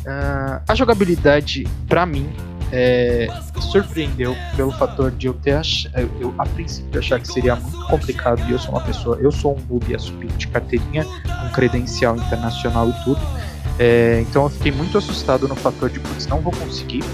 Uh, a jogabilidade, para mim, é, surpreendeu pelo fator de eu ter ach... eu a princípio achar que seria muito complicado e eu sou uma pessoa, eu sou um noob assumido de carteirinha, com credencial internacional e tudo. É, então eu fiquei muito assustado no fator de putz, não vou conseguir.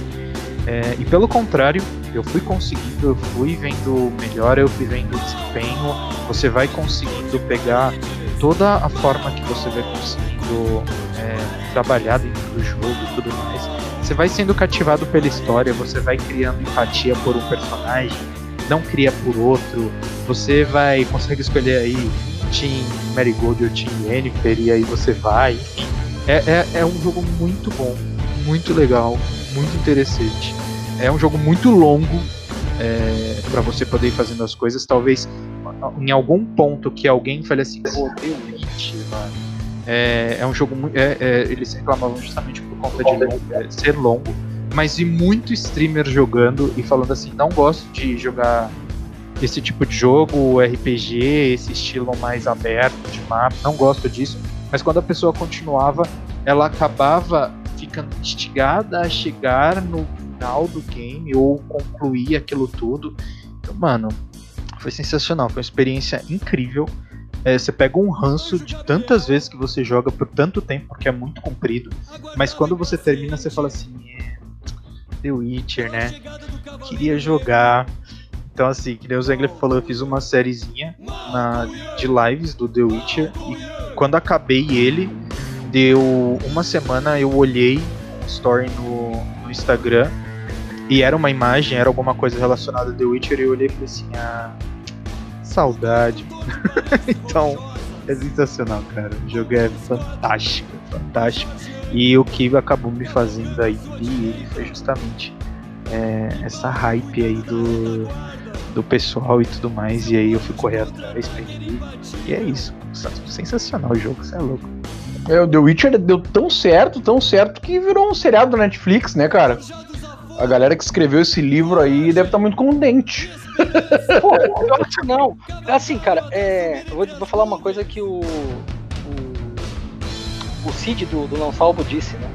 É, e pelo contrário, eu fui conseguindo, eu fui vendo melhor, eu fui vendo desempenho, você vai conseguindo pegar toda a forma que você vai conseguindo é, trabalhar dentro do jogo e tudo mais. Você vai sendo cativado pela história, você vai criando empatia por um personagem, não cria por outro, você vai consegue escolher aí Team Marigold ou Team Yennefer e aí você vai, enfim é, é, é um jogo muito bom, muito legal, muito interessante. É um jogo muito longo é, para você poder ir fazendo as coisas. Talvez em algum ponto que alguém fale assim, pô, deu Witch, mano. É, é um jogo muito. É, é, eles reclamavam justamente por conta de longo, é, ser longo. Mas e muito streamer jogando e falando assim, não gosto de jogar esse tipo de jogo, RPG, esse estilo mais aberto de mapa, não gosto disso mas quando a pessoa continuava, ela acabava ficando instigada a chegar no final do game ou concluir aquilo tudo. Então, mano, foi sensacional, foi uma experiência incrível. É, você pega um ranço de tantas vezes que você joga por tanto tempo, porque é muito comprido, mas quando você termina, você fala assim: é, The Witcher, né? Queria jogar. Então, assim, que o Zengler falou, eu fiz uma sériezinha de lives do The Witcher e quando acabei ele, deu uma semana eu olhei um story no, no Instagram e era uma imagem, era alguma coisa relacionada a The Witcher e eu olhei e falei assim, ah, saudade. então, é sensacional, cara. O jogo é fantástico, fantástico. E o que acabou me fazendo aí ele foi justamente é, essa hype aí do, do pessoal e tudo mais. E aí eu fui correr atrás, peguei. E é isso. Sensacional o jogo, você é louco. É, o The Witcher deu tão certo, tão certo que virou um seriado da Netflix, né, cara? A galera que escreveu esse livro aí deve estar tá muito contente. Pô, eu acho que não. Assim, cara, é, eu vou, vou falar uma coisa que o. O, o Cid do, do Não Salvo disse, né?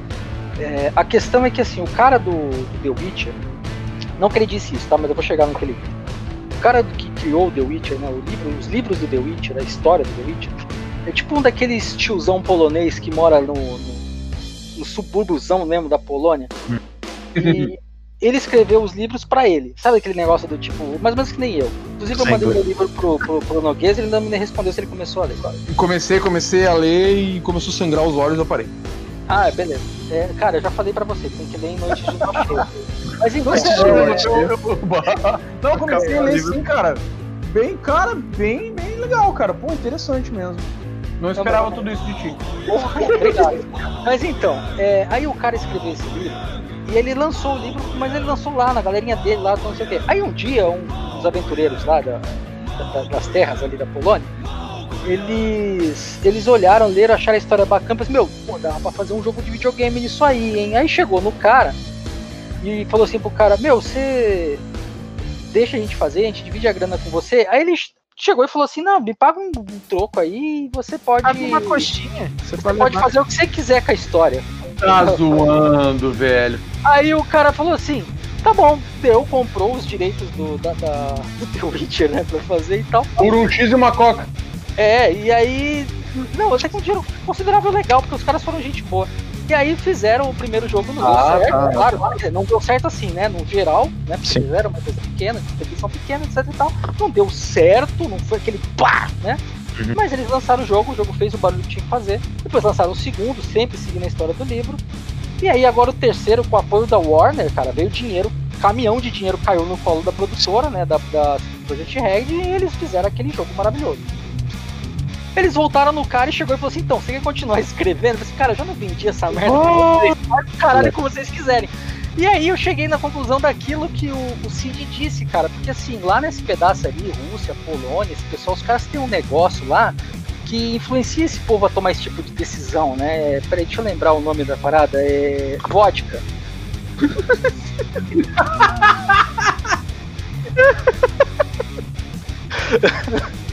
É, a questão é que assim, o cara do, do The Witcher, não que ele disse isso, tá? Mas eu vou chegar no que ele o cara que criou The Witcher, né, o livro, os livros do The Witcher, a história do The Witcher, é tipo um daqueles tiozão polonês que mora no, no, no subúrbiozão mesmo da Polônia. E ele escreveu os livros para ele. Sabe aquele negócio do tipo, mais ou menos que nem eu. Inclusive eu mandei o meu livro pro, pro, pro Noguês e ele não me respondeu se ele começou a ler. Comecei, comecei a ler e começou a sangrar os olhos eu parei. Ah, beleza. É, cara, eu já falei pra você, tem que ler em noite de noite. Mas então, Não, comecei a ler sim, cara. Bem, cara, bem, bem legal, cara. Pô, interessante mesmo. Não esperava tudo isso de ti. Porra, obrigado. Mas então, é, aí o cara escreveu esse livro e ele lançou o livro, mas ele lançou lá na galerinha dele, lá, não sei o quê. Aí um dia, um, uns aventureiros lá da, da- das terras ali da Polônia, eles, eles olharam, leram, acharam a história bacana, pensaram, meu, pô, dá pra fazer um jogo de videogame nisso aí, hein? Aí chegou no cara e falou assim pro cara, meu, você deixa a gente fazer, a gente divide a grana com você. Aí ele chegou e falou assim, não, me paga um, um troco aí e você pode. Paga uma coxinha. Você, Você pode pode fazer o que você quiser com a história. Tá zoando, velho. Aí o cara falou assim: tá bom, deu, comprou os direitos do, da, da- do The Witcher, né, pra fazer e tal. Por um X e uma coca. É, e aí. Não, até que um dinheiro considerável legal, porque os caras foram gente boa. E aí fizeram o primeiro jogo, não Ah, deu certo, tá. claro, não deu certo assim, né? No geral, né? Porque Sim. fizeram uma coisa pequena, distribuição pequena, etc e tal. Não deu certo, não foi aquele pá, né? Uhum. Mas eles lançaram o jogo, o jogo fez o barulho que tinha que fazer. Depois lançaram o segundo, sempre seguindo a história do livro. E aí agora o terceiro, com o apoio da Warner, cara, veio dinheiro, caminhão de dinheiro caiu no colo da produtora, né, da, da Project Red, e eles fizeram aquele jogo maravilhoso. Eles voltaram no cara e chegou e falou assim, então, você quer continuar escrevendo? Eu falei assim, cara, já não vendi essa merda pra vocês, o caralho como vocês quiserem. E aí eu cheguei na conclusão daquilo que o, o Cid disse, cara, porque assim, lá nesse pedaço ali, Rússia, Polônia, esse pessoal, os caras têm um negócio lá que influencia esse povo a tomar esse tipo de decisão, né? Peraí, deixa eu lembrar o nome da parada, é vodka.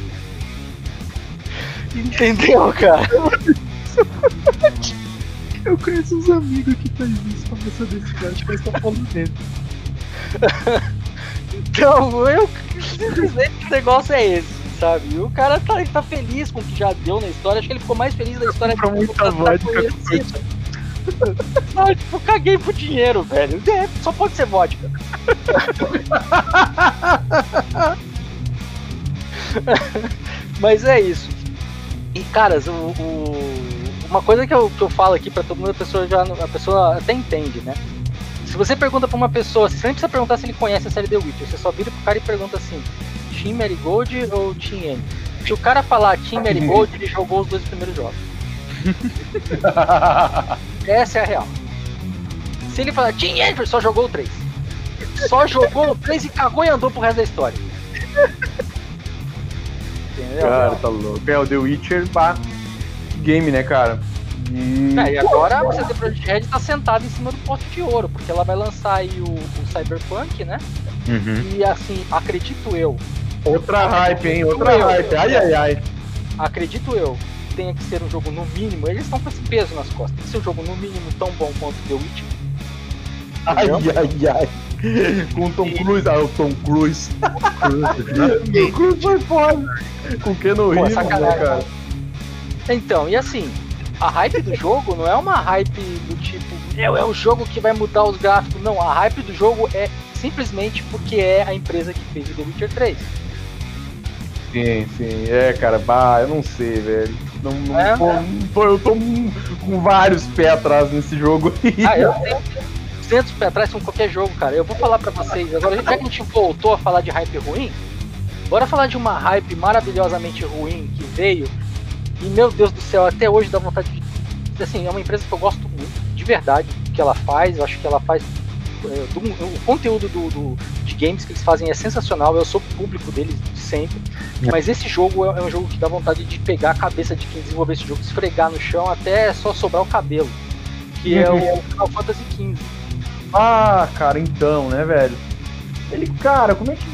Entendeu, cara? Eu conheço uns amigos que faz isso pra você desse cara, acho que eles estão falando dentro. Então, eu simplesmente o negócio é esse, sabe? O cara tá, tá feliz com o que já deu na história. Acho que ele ficou mais feliz da história que muita tá vodka. Não, tipo, caguei pro dinheiro, velho. É, só pode ser vodka. Mas é isso. E, caras, o, o- uma coisa que eu, que eu falo aqui pra todo mundo, a pessoa já a pessoa até entende, né? Se você pergunta pra uma pessoa, você nem precisa perguntar se ele conhece a série The Witcher, você só vira pro cara e pergunta assim: Team Marigold ou Team N? Se o cara falar Team Marigold, ele jogou os dois primeiros jogos. Essa é a real. Se ele falar Team N, só jogou o 3. Só jogou o 3 e cagou e andou pro resto da história. Entendeu? Cara, tá louco. É, o The Witcher, pá. Game, né, cara? E. É, e agora a CD Projekt Red tá sentada em cima do poste de ouro, porque ela vai lançar aí o, o Cyberpunk, né? Uhum. E assim, acredito eu, Outra hype, hein? Outra Eu. hype. Ai, ai, ai. acredito eu, que tenha que ser um jogo no mínimo, eles estão com esse peso nas costas, tem que ser um jogo no mínimo tão bom quanto The Witcher. Ai, ai, ai. Com o Tom Cruise. Ah, o Tom Cruise. O Cruise foi foda. Com Keanu Reeves, né, cara? Então, e assim, a hype do jogo não é uma hype do tipo, meu, é o jogo que vai mudar os gráficos. Não, a hype do jogo é simplesmente porque é a empresa que fez o The Witcher 3. Sim, sim. É, cara, bah, eu não sei, velho. Não, não É? tô- não tô- eu tô com vários pés atrás nesse jogo. Ah, eu tenho 200 pés atrás com qualquer jogo, cara. Eu vou falar pra vocês agora, já que a gente voltou a falar de hype ruim, bora falar de uma hype maravilhosamente ruim que veio. E meu Deus do céu, até hoje dá vontade de. Assim, é uma empresa que eu gosto muito, de verdade, o que ela faz. Eu acho que ela faz. é, do- o conteúdo do, do- de games que eles fazem é sensacional. Eu sou público deles de sempre. É. Mas esse jogo é, é um jogo que dá vontade de pegar a cabeça de quem desenvolveu esse jogo, esfregar no chão até só sobrar o cabelo. Que é o Final Fantasy XV. Ah, cara, então, né, velho? Ele, cara, como é que.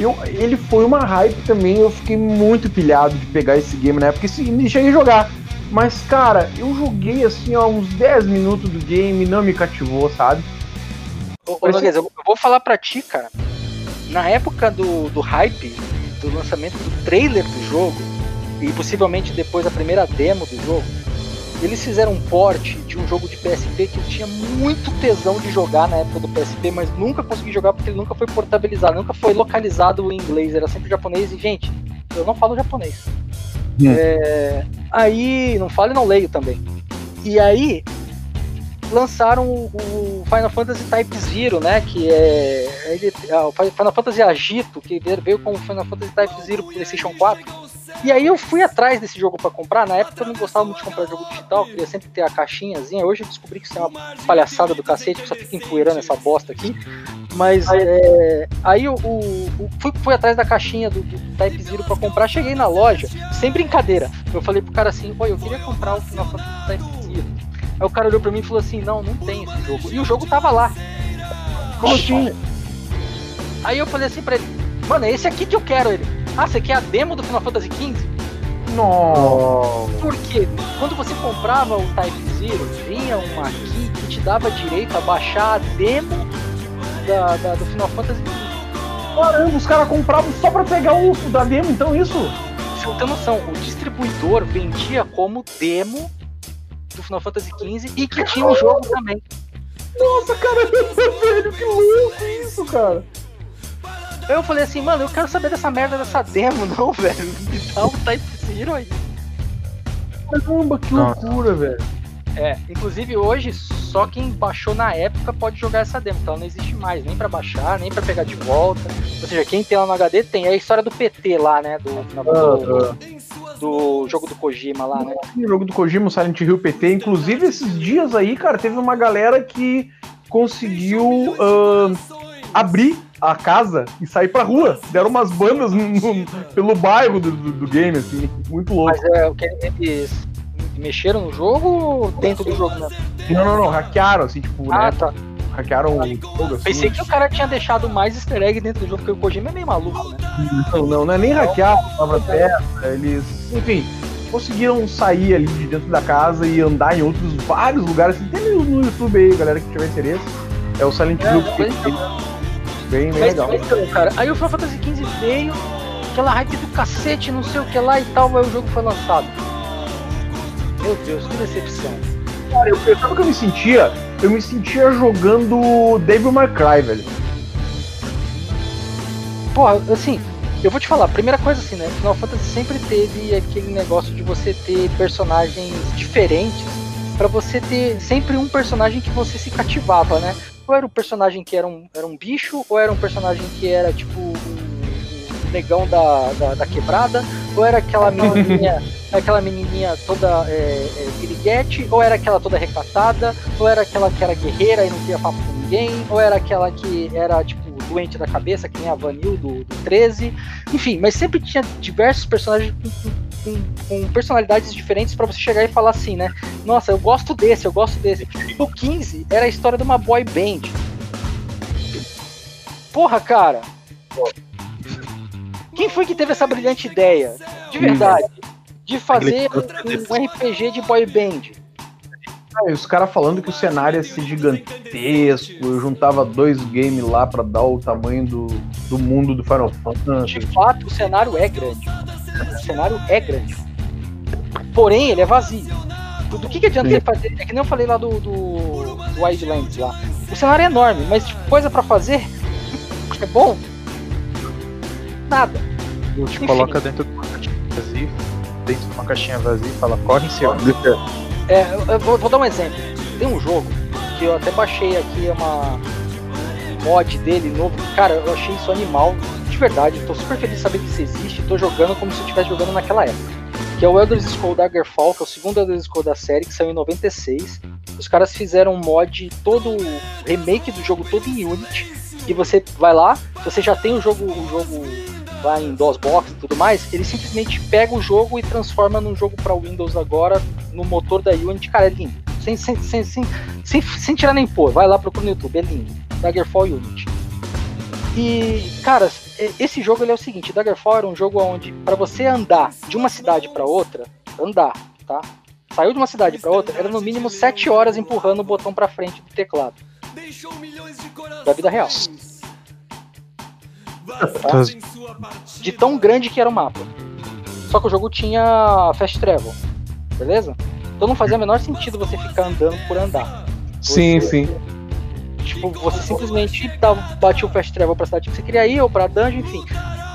Eu, ele foi uma hype também, eu fiquei muito pilhado de pegar esse game na época e cheguei a jogar. Mas, cara, eu joguei assim, ó, uns 10 minutos do game e não me cativou, sabe? Ô, Nogueira, eu vou falar pra ti, cara. Na época do, do hype, do lançamento do trailer do jogo, e possivelmente depois a primeira demo do jogo, eles fizeram um port de um jogo de PSP que eu tinha muito tesão de jogar na época do PSP, mas nunca consegui jogar porque ele nunca foi portabilizado, nunca foi localizado em inglês, era sempre japonês, e gente, eu não falo japonês. Hum. É, aí, não falo e não leio também. E aí, lançaram o, Final Fantasy Type Zero, né? Que é. Ele, ah, o Final Fantasy Agito, que veio com o Final Fantasy Type Zero pro PlayStation 4. E aí eu fui atrás desse jogo pra comprar. Na época eu não gostava muito de comprar jogo digital, queria sempre ter a caixinhazinha. Hoje eu descobri que isso é uma palhaçada do cacete, que só fica empoeirando essa bosta aqui. Mas é, aí o- o- fui, fui atrás da caixinha do, do Type Zero pra comprar, cheguei na loja, sem brincadeira. Eu falei pro cara assim, oi, eu queria comprar o Final Fantasy Type Zero. Aí o cara olhou pra mim e falou assim, não, não tem esse jogo. E o jogo tava lá. Como assim? Aí eu falei assim pra ele, mano, é esse aqui que eu quero ele. Ah, você quer a demo do Final Fantasy XV? Nossa. Porque quando você comprava o Type Zero, vinha uma key que te dava direito a baixar a demo da, da- do Final Fantasy XV. Caramba, os caras compravam só pra pegar o o da demo, então isso? Você não tem noção, o distribuidor vendia como demo do Final Fantasy XV e que tinha o jogo também. Nossa, caramba, velho, que louco isso, cara. Eu falei assim, mano, eu quero saber dessa merda dessa demo, não, velho. Me dá o Type Zero aí. Caramba, que loucura, velho. É, inclusive hoje só quem baixou na época pode jogar essa demo, então ela não existe mais, nem pra baixar, nem pra pegar de volta. Ou seja, quem tem ela no HD tem. É a história do PT lá, né? Do, do, do jogo do Kojima lá, né? O jogo do Kojima, o Silent Hill PT. Inclusive, esses dias aí, cara, teve uma galera que conseguiu ahn, abrir a casa e sair pra rua. Deram umas bandas no- no- pelo bairro do, do- do game, assim. Muito louco. Mas é o que eles mexeram no jogo ou dentro do jogo mesmo? Não, não, não. Hackearam, assim, tipo, Ah, né? tá. Hackearam o jogo, assim. Pensei que o cara tinha deixado mais easter egg dentro do jogo, porque o Kojima é meio maluco, né? Não, não, não é nem hackear palavra certa. Eles, enfim, conseguiram sair ali de dentro da casa e andar em outros vários lugares. Assim, tem no YouTube aí, galera que tiver interesse. É o Silent É, Hill. mas- bem, bem Mas, legal. mas então, cara, aí o Final Fantasy XV veio, aquela hype do cacete, não sei o que lá e tal, aí o jogo foi lançado. Meu Deus, que decepção. Cara, eu, o que eu me sentia? Eu me sentia jogando Devil May Cry, velho. Porra, assim, eu vou te falar, primeira coisa assim, né? Final Fantasy sempre teve aquele negócio de você ter personagens diferentes pra você ter sempre um personagem que você se cativava, né? Ou era um personagem que era um, era um bicho, ou era um personagem que era tipo um, um negão da, da, da quebrada, ou era aquela menininha, aquela menininha toda é, é, piriguete, ou era aquela toda recatada, ou era aquela que era guerreira e não queria papo com ninguém, ou era aquela que era tipo doente da cabeça, que nem a Vanille do, do 13. Enfim, mas sempre tinha diversos personagens com, com- com personalidades diferentes pra você chegar e falar assim, né? Nossa, eu gosto desse, eu gosto desse. O 15 era a história de uma boy band. Porra, cara. Quem foi que teve essa brilhante ideia? De verdade. De fazer um, um RPG de boy band. Ah, e os caras falando que o cenário ia ser gigantesco, eu juntava dois games lá pra dar o tamanho do, do mundo do Final De Fantasy. fato, o cenário é grande. O cenário é grande. Porém, ele é vazio. Do, que, que adianta Sim. ele fazer? É que nem eu falei lá do, do, do Wildlands lá. O cenário é enorme, mas tipo, coisa pra fazer é bom? Nada. Te Enfim. coloca dentro de uma caixinha vazia, dentro de uma caixinha vazia e fala, corre em cima. É, eu, vou, vou dar um exemplo. Tem um jogo que eu até baixei aqui, é uma um mod dele novo. Cara, eu achei isso animal, de verdade. Tô super feliz de saber que isso existe. Tô jogando como se eu estivesse jogando naquela época. Que é o Elder Scrolls Daggerfall, que é o segundo Elder Scrolls da série, que saiu em 96. Os caras fizeram um mod todo, remake do jogo todo em Unity. E você vai lá, você já tem o jogo, o jogo lá em DOSBox e tudo mais, ele simplesmente pega o jogo e transforma num jogo para Windows agora, no motor da Unity, cara, é lindo. Sem, sem, sem, sem, sem, sem tirar nem pôr, vai lá procura no YouTube, é lindo. Daggerfall Unity. E, cara, esse jogo ele é o seguinte, Daggerfall era um jogo onde para você andar de uma cidade para outra, andar, tá? Saiu de uma cidade para outra, era no mínimo 7 horas empurrando o botão para frente do teclado. Da vida real. De tão grande que era o mapa. Só que o jogo tinha fast travel, beleza? Então não fazia o menor sentido você ficar andando por andar. Sim, Você- sim. Tipo, você simplesmente dava, batia o fast travel pra cidade que você queria ir, ou pra dungeon, enfim.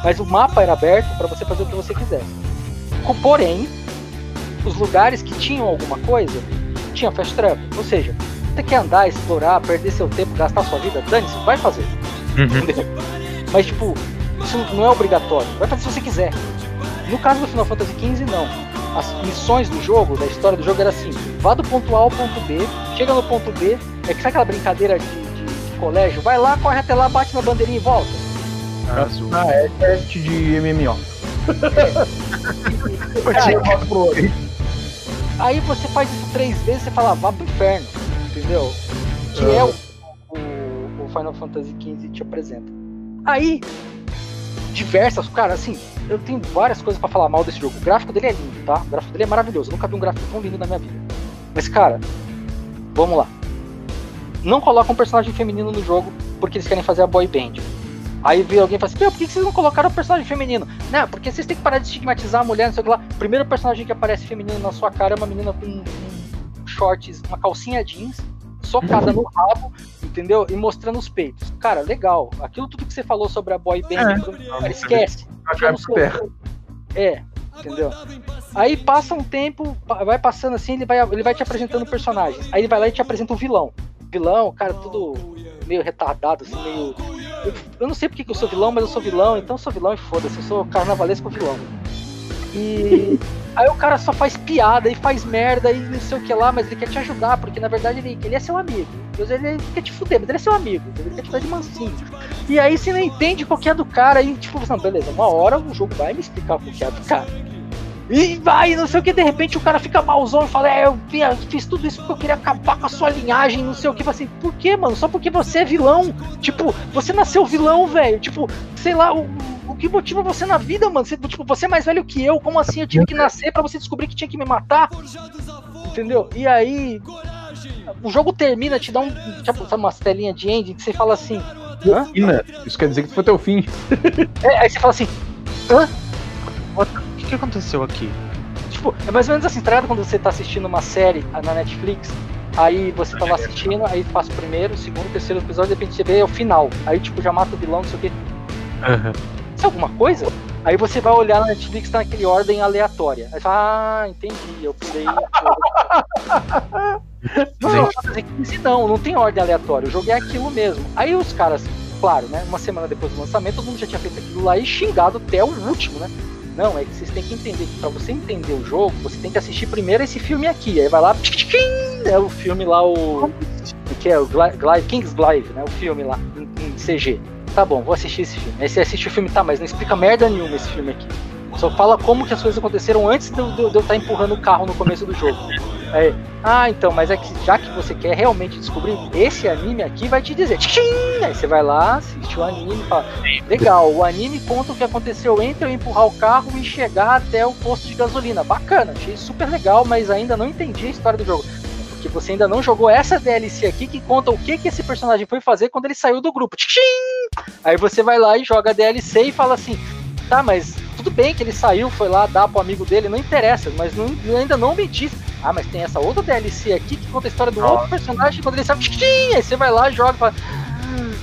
Mas o mapa era aberto pra você fazer o que você quisesse. Porém, os lugares que tinham alguma coisa, tinha fast travel. Ou seja, você quer andar, explorar, perder seu tempo, gastar sua vida, dane-se, vai fazer. Uhum. Mas, tipo, isso não é obrigatório. Vai fazer se você quiser. No caso do Final Fantasy XV, não. As missões do jogo, da história do jogo, era assim: vá do ponto A ao ponto B, chega no ponto B, é que sabe aquela brincadeira de, de- de colégio? Vai lá, corre até lá, bate na bandeirinha e volta. Azul. Ah, é teste de MMO. Aí você faz isso três vezes você fala, vá pro inferno, entendeu? Que é o, o, o Final Fantasy XV te apresenta. Aí, diversas, cara, assim, eu tenho várias coisas pra falar mal desse jogo. O gráfico dele é lindo, tá? O gráfico dele é maravilhoso. Eu nunca vi um gráfico tão lindo na minha vida. Mas, cara, vamos lá. Não coloca um personagem feminino no jogo porque eles querem fazer a boy band. Aí vem alguém e fala assim, "Meu, por que vocês não colocaram o personagem feminino? Não, porque vocês têm que parar de estigmatizar a mulher, não sei o que lá. O primeiro personagem que aparece feminino na sua cara é uma menina com um shorts, uma calcinha jeans, socada no rabo, entendeu? E mostrando os peitos. Cara, legal. Aquilo tudo que você falou sobre a boy band, cara, esquece. Seu-. É, entendeu? Aí passa um tempo, vai passando assim, ele vai, ele vai te apresentando personagens. Aí ele vai lá e te apresenta o vilão. Vilão, cara, tudo meio retardado, assim, meio. Eu, eu não sei porque que eu sou vilão, mas eu sou vilão, então eu sou vilão e foda-se, eu sou carnavalesco vilão. E. Aí o cara só faz piada e faz merda e não sei o que lá, mas ele quer te ajudar, porque na verdade ele, ele é seu amigo. Deus, ele quer te fuder, mas ele é seu amigo, ele quer te dar de mansinho. E aí você não entende qual que é do cara, e tipo, não, beleza, uma hora o jogo vai me explicar qual que é do cara. E vai, não sei o que, de repente o cara fica malzão e fala, é, eu fiz tudo isso porque eu queria acabar com a sua linhagem, não sei o que. Fala assim, por quê, mano? Só porque você é vilão. Tipo, você nasceu vilão, velho. Tipo, sei lá, o, o que motiva você na vida, mano? Você, tipo, você é mais velho que eu, como assim? Eu tive que nascer pra você descobrir que tinha que me matar? Entendeu? E aí. O jogo termina, te dá um. Tipo, sabe, umas telinhas de ending que você fala assim. Hã? Isso quer dizer que foi teu fim. É, aí você fala assim. O que, que aconteceu aqui? Tipo, é mais ou menos assim, tá ligado? Quando você tá assistindo uma série na Netflix, aí você tá lá assistindo, aí passa o primeiro, o segundo, o terceiro episódio, de repente você vê o final. Aí, tipo, já mata o vilão, não sei o quê. Isso é alguma coisa? Aí você vai olhar na Netflix, tá naquele ordem aleatória. Aí fala, ah, entendi, eu pulei. Não, não, XV não, não tem ordem aleatória, o jogo é aquilo mesmo. Aí os caras, claro, né? Uma semana depois do lançamento, todo mundo já tinha feito aquilo lá e xingado até o último, né? Não, é que vocês têm que entender que pra você entender o jogo, você tem que assistir primeiro esse filme aqui. Aí vai lá, é o filme lá, o. Que é o Gli- Gli- King's Glaive, né? O filme lá, em, CG. Tá bom, vou assistir esse filme. Aí você assiste o filme, tá, mas não explica merda nenhuma esse filme aqui. Só fala como que as coisas aconteceram antes de eu de eu estar empurrando o carro no começo do jogo. Aí, ah, então, mas é que já que você quer realmente descobrir, esse anime aqui vai te dizer. Tchim! Aí você vai lá, assiste o anime e fala: Legal, o anime conta o que aconteceu entre eu empurrar o carro e chegar até o posto de gasolina. Bacana, achei super legal, mas ainda não entendi a história do jogo. Porque você ainda não jogou essa DLC aqui que conta o que, que esse personagem foi fazer quando ele saiu do grupo. Tchim! Aí você vai lá e joga a DLC e fala assim: tá, mas tudo bem que ele saiu, foi lá dar pro amigo dele, não interessa, mas não- ainda não me diz. Ah, mas tem essa outra DLC aqui que conta a história do outro personagem quando ele. Tchim! Aí você vai lá e joga e fala.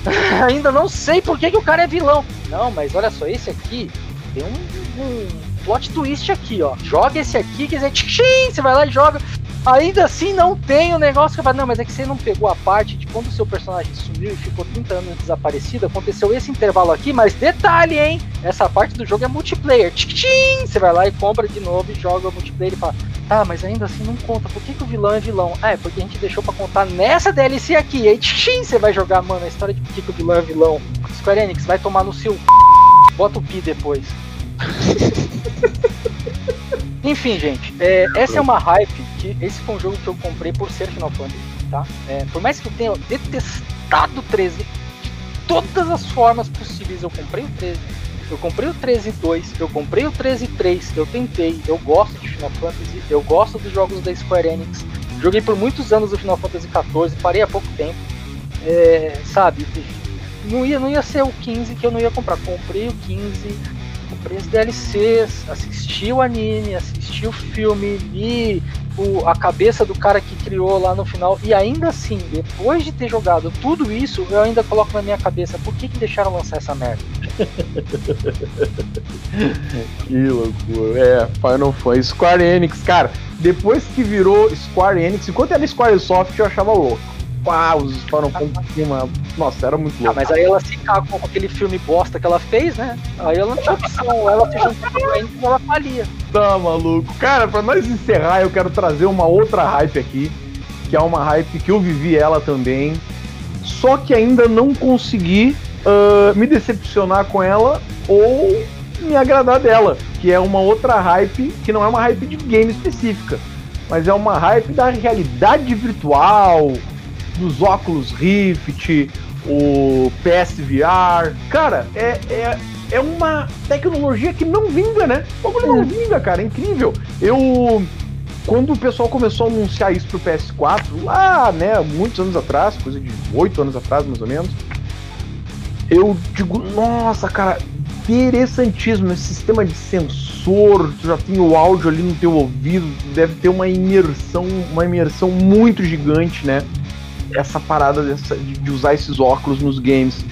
"Ah, Ainda não sei por que, que o cara é vilão. Não, mas olha só, esse aqui tem um, um plot twist aqui, ó. Joga esse aqui, quer dizer, tchim, você vai lá e joga. Ainda assim não tem o negócio que falo, não, mas é que você não pegou a parte de quando o seu personagem sumiu e ficou 30 anos desaparecido, aconteceu esse intervalo aqui, mas detalhe, hein? Essa parte do jogo é multiplayer. Tchim, você vai lá e compra de novo e joga multiplayer e fala, tá, mas ainda assim não conta. Por que, que o vilão é vilão? Ah, é porque a gente deixou pra contar nessa DLC aqui. E aí, tchim, você vai jogar, mano, a história de por que, que o vilão é vilão. Square Enix vai tomar no seu. Bota o pi depois. Enfim, gente, é, essa é uma hype que esse foi um jogo que eu comprei por ser Final Fantasy, tá? É, por mais que eu tenha detestado o 13 de todas as formas possíveis, eu comprei o 13. Eu comprei o 13 2, eu comprei o 13 3, eu tentei, eu gosto de Final Fantasy, eu gosto dos jogos da Square Enix. Joguei por muitos anos o Final Fantasy 14, parei há pouco tempo. É, sabe, não ia, não ia ser o 15 que eu não ia comprar. Comprei o 15, comprei DLCs, assisti o anime, assisti o filme, li o, a cabeça do cara que criou lá no final. E ainda assim, depois de ter jogado tudo isso, eu ainda coloco na minha cabeça por que, que deixaram lançar essa merda. Que loucura. É, Final Fantasy. Square Enix, cara, depois que virou Square Enix, enquanto era Squaresoft eu achava louco. Pá, os Spawn por cima. Nossa, era muito Ah, louco. mas aí ela se cagou com aquele filme bosta que ela fez, né? Aí ela não tinha opção, ela se juntou com a e ela falia. Tá maluco. Cara, pra nós encerrar, eu quero trazer uma outra hype aqui, que é uma hype que eu vivi ela também, só que ainda não consegui ah, me decepcionar com ela ou me agradar dela, que é uma outra hype que não é uma hype de game específica, mas é uma hype da realidade virtual, dos óculos Rift, o PSVR. Cara, é, é, é uma tecnologia que não vinga, né? O bagulho não vinga, cara, é incrível. Eu. Quando o pessoal começou a anunciar isso pro PS4, lá, né, muitos anos atrás, coisa de oito anos atrás, mais ou menos, eu digo, nossa, cara, interessantíssimo esse sistema de sensor, tu já tem o áudio ali no teu ouvido, deve ter uma imersão, uma imersão muito gigante, né? Essa parada dessa- de, usar esses óculos nos games.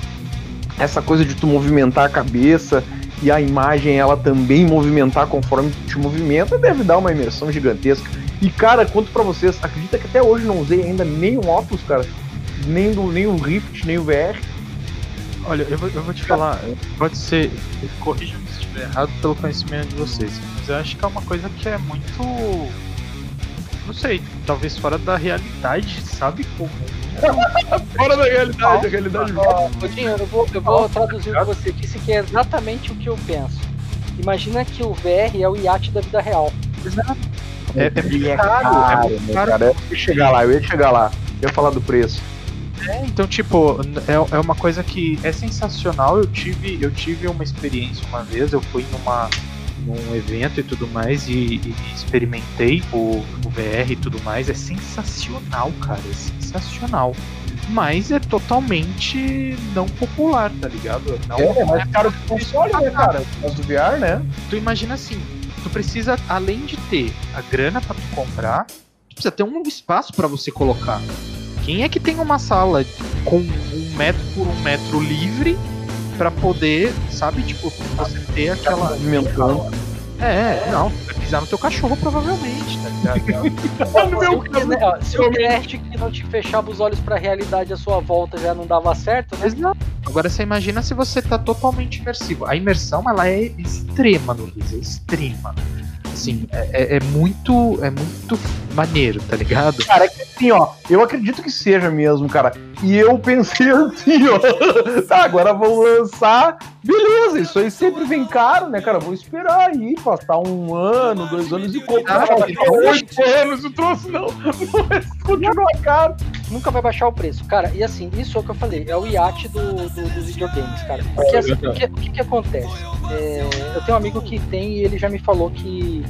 Essa coisa de tu movimentar a cabeça e a imagem ela também movimentar conforme tu te movimenta, deve dar uma imersão gigantesca. E cara, quanto pra vocês, acredita que até hoje não usei ainda nenhum óculos, cara? Nem, do, nem o Rift, nem o VR. Olha, eu vou, eu vou te falar, pode ser, corrija-me se estiver errado pelo conhecimento de vocês, mas eu acho que é uma coisa que é muito. Não sei, talvez fora da realidade, sabe? Como. Fora da realidade, a realidade Ó, eu vou, eu vou traduzir o que você disse, que é exatamente o que eu penso. Imagina que o VR é o iate da vida real. É, é E é caro, caro, é muito né, caro. cara? Eu ia chegar lá, eu ia chegar lá. Eu ia falar do preço. É, então, tipo, é, é uma coisa que é sensacional. Eu tive, eu tive uma experiência uma vez, eu fui numa, num evento e tudo mais e, e experimentei o, o VR e tudo mais. É sensacional, cara, é sensacional. Mas é totalmente não popular, tá ligado? Não, É, mais caro que o console, né, cara? Mas do VR, né? tu imagina assim, tu precisa, além de ter a grana pra tu comprar, tu precisa ter um espaço pra você colocar. Quem é que tem uma sala com um metro por um metro livre pra poder, sabe, tipo, você ter aquela. Movimentando. É, não, vai pisar no teu cachorro provavelmente, tá ligado? Se o, Kinect- ó, se o Kinect que não te fechava os olhos pra realidade à sua volta já não dava certo, né? Exato. Agora você imagina se você tá totalmente imersivo. A imersão ela é extrema no Riz, é extrema. Assim, é, é- é muito. É muito maneiro, tá ligado? Cara, é que assim, ó, eu acredito que seja mesmo, cara. E eu pensei assim, ó. Tá, agora vão lançar. Beleza, isso aí sempre vem caro, né, cara? Vou esperar aí, passar um ano, dois anos e comprar. Ah, Oito anos o troço não. Não vai continuar caro. Nunca vai baixar o preço, cara. E assim, isso é o que eu falei, é o iate do, do- dos videogames, cara. Porque assim, o que, o que, que acontece? É, eu tenho um amigo que tem e ele já me falou que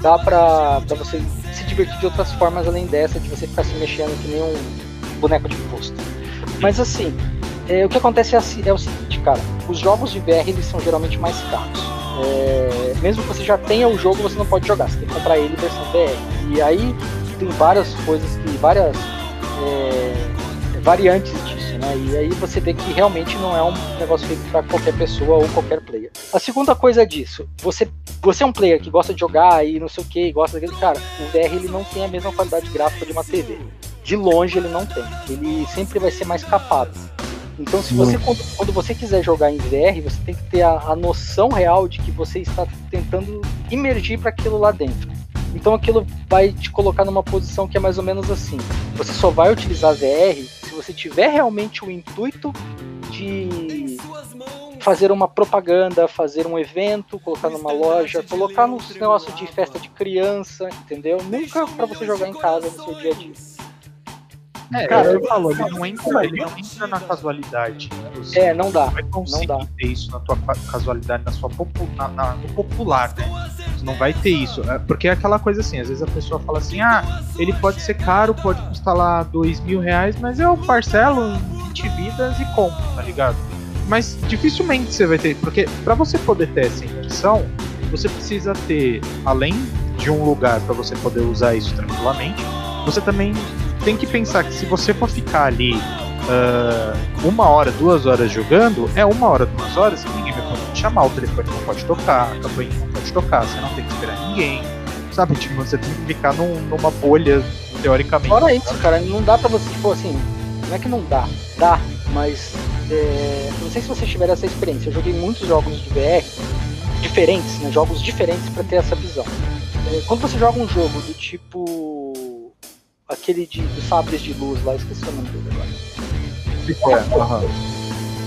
dá pra, pra você se divertir de outras formas além dessa, de você ficar se mexendo que nem um boneco de posto. Mas assim, é, o que acontece é, é o seguinte, cara. Os jogos de VR eles são geralmente mais caros. É, mesmo que você já tenha o jogo, você não pode jogar. Você tem que comprar ele versão VR. E aí tem várias coisas que. várias é, variantes disso, né? E aí você vê que realmente não é um negócio feito para qualquer pessoa ou qualquer player. A segunda coisa disso, você, você é um player que gosta de jogar e não sei o que, gosta daquele. Cara, o VR ele não tem a mesma qualidade gráfica de uma TV. De longe ele não tem. Ele sempre vai ser mais capado. Então, se você quando, quando você quiser jogar em VR, você tem que ter a, a noção real de que você está tentando imergir para aquilo lá dentro. Então, aquilo vai te colocar numa posição que é mais ou menos assim. Você só vai utilizar VR você tiver realmente o intuito de fazer uma propaganda, fazer um evento, colocar numa loja, colocar nos negócios de festa de criança, entendeu? Nunca para você jogar em casa no seu dia a dia. É, Cara, eu falo, ele não entra, ele não entra na casualidade. Você É, não dá. vai conseguir não dá. ter isso na tua ca- casualidade, na sua popu- na, na- no popular, né? Você não vai ter isso. É, Porque é aquela coisa assim, às vezes a pessoa fala assim, ah, ele pode ser caro, pode custar lá dois mil reais, mas eu parcelo em 20 vidas e compro, tá ligado? Mas dificilmente você vai ter, porque pra você poder ter essa imersão, você precisa ter, além de um lugar pra você poder usar isso tranquilamente, você também tem que pensar que se você for ficar ali ah, uma hora, duas horas jogando, é uma hora, duas horas que ninguém vai poder te chamar, o telefone não pode tocar, a campanha não pode tocar, você não tem que esperar ninguém. Sabe, tipo, você tem que ficar num- numa bolha, teoricamente. Fora isso, cara, não dá pra você, tipo assim, não é que não dá, dá, mas é, não sei se vocês tiveram essa experiência. Eu joguei muitos jogos de VR diferentes, né, jogos diferentes para ter essa visão. É, quando você joga um jogo do tipo aquele de dos sabres de luz lá, esqueci o nome dele agora. É, aham.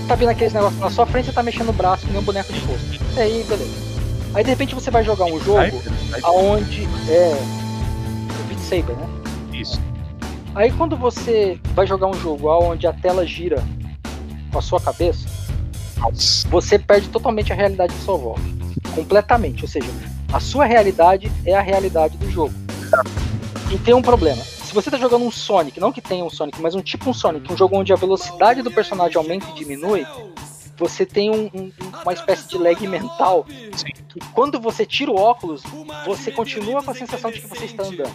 Tá vendo aqueles negócios na sua frente, você tá mexendo o braço que nem um boneco de rosto. E aí, beleza. Aí de repente você vai jogar um jogo aonde é o Beat Saber, né? Isso. Aí quando você vai jogar um jogo onde a tela gira com a sua cabeça, você perde totalmente a realidade de sua volta. Completamente. Ou seja, a sua realidade é a realidade do jogo. E tem um problema. Se você tá jogando um Sonic, não que tenha um Sonic, mas um tipo um Sonic, um jogo onde a velocidade do personagem aumenta e diminui, você tem um- um- uma espécie de lag mental. Que quando você tira o óculos, você continua com a sensação de que você está andando.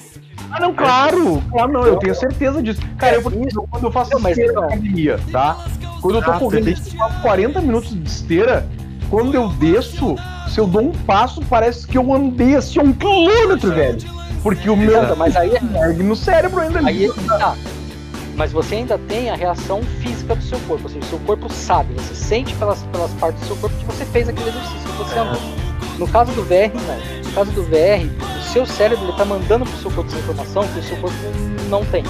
Ah, não, claro! Claro, não, eu tenho certeza disso. Cara, eu, por exemplo, quando eu faço Não, mas esteira na academia, tá? Quando eu tô Ah, correndo, eu faço 40 minutos de esteira, quando eu desço, se eu dou um passo, parece que eu andei assim um quilômetro, velho. Porque o meu Exato, mas aí é lag no cérebro ainda Aí ali. é que tá. Mas você ainda tem a reação física do seu corpo, ou seja, o seu corpo sabe, você sente pelas, pelas partes do seu corpo que você fez aquele exercício que você andou. No caso do VR, não. No caso do VR, o seu cérebro ele tá mandando pro seu corpo essa informação que o seu corpo não tem.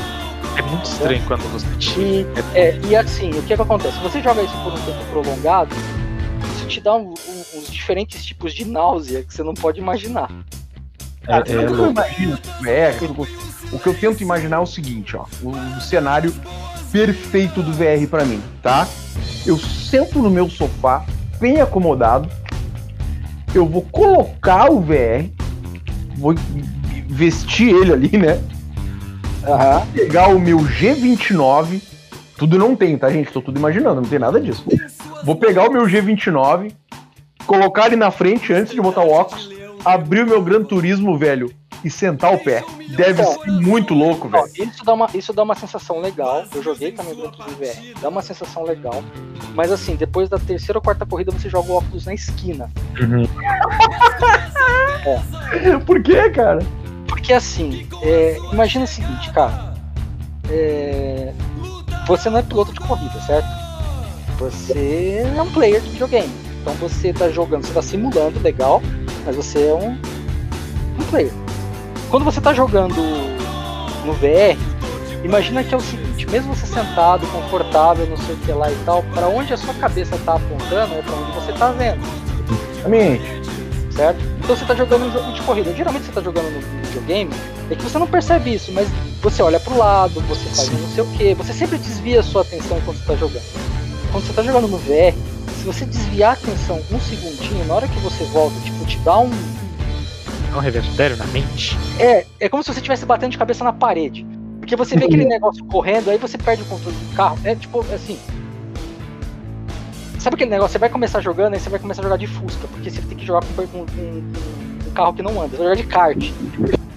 É muito estranho quando você tira. E, é, e assim, o que, que acontece? Se você joga isso por um tempo prolongado, isso te dá um- um- uns diferentes tipos de náusea que você não pode imaginar. Cara, É- é sabe o que eu louco. imagino? É, o que eu tento imaginar é o seguinte, ó. O, o cenário perfeito do VR pra mim, tá? Eu sento no meu sofá, bem acomodado. Eu vou colocar o VR, vou vestir ele ali, né? Aham. Pegar o meu G29. Tudo não tem, tá, gente? Tô tudo imaginando, não tem nada disso. Vou pegar o meu G29, colocar ele na frente antes de botar o óculos, abrir o meu Gran Turismo, velho, e sentar o pé. Deve Então, ser muito louco, velho. isso, dá uma, isso dá uma sensação legal. Eu joguei também dentro do VR. Dá uma sensação legal. Mas assim, depois da terceira ou quarta corrida, você joga o óculos na esquina. Por quê, cara? Porque assim, é, imagina o seguinte, cara. É, você não é piloto de corrida, certo? Você é um player de videogame. Então você tá jogando, você tá simulando, legal, mas você é um, um player. Quando você tá jogando no VR, imagina que é o seguinte, mesmo você sentado, confortável, não sei o que lá e tal, para onde a sua cabeça tá apontando é para onde você tá vendo Exatamente. certo? Então você tá jogando um jogo de corrida. Geralmente você tá jogando no videogame, é que você não percebe isso, mas você olha pro lado, você faz um não sei o que, você sempre desvia a sua atenção quando você tá jogando. Quando você tá jogando no VR, se você desviar a atenção um segundinho, na hora que você volta, tipo, te dá um. É um revertério na mente. É, é como se você estivesse batendo de cabeça na parede. Porque você vê aquele negócio correndo, aí você perde o controle do carro. É tipo assim. Sabe aquele negócio? Você vai começar jogando, aí você vai começar a jogar de Fusca, porque você tem que jogar com um, um- um carro que não anda, você vai jogar de kart.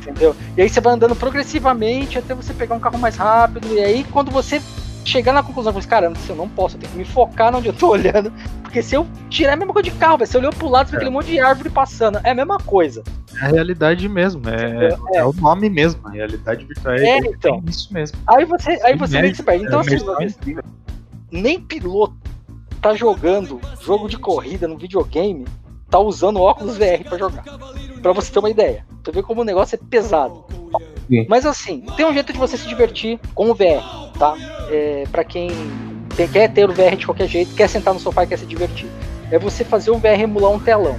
Entendeu? E aí você vai andando progressivamente até você pegar um carro mais rápido, e aí quando você chegar na conclusão, você fala, caramba, eu não posso, eu tenho que me focar onde eu tô olhando, porque se eu tirar é a mesma coisa de carro, velho, você olhou pro lado, você vê aquele monte de árvore passando, é a mesma coisa. É a realidade mesmo. É, é o nome mesmo. A realidade virtual É, é, então. isso mesmo. Aí você, aí você meio que se perde. Então, é, assim, nem piloto tá jogando jogo de corrida no videogame, tá usando óculos VR pra jogar. Pra você ter uma ideia. Você vê como o negócio é pesado. Sim. Mas assim, tem um jeito de você se divertir com o VR, tá? É, para quem tem- quer ter o VR de qualquer jeito, quer sentar no sofá e quer se divertir. É você fazer o VR emular um telão.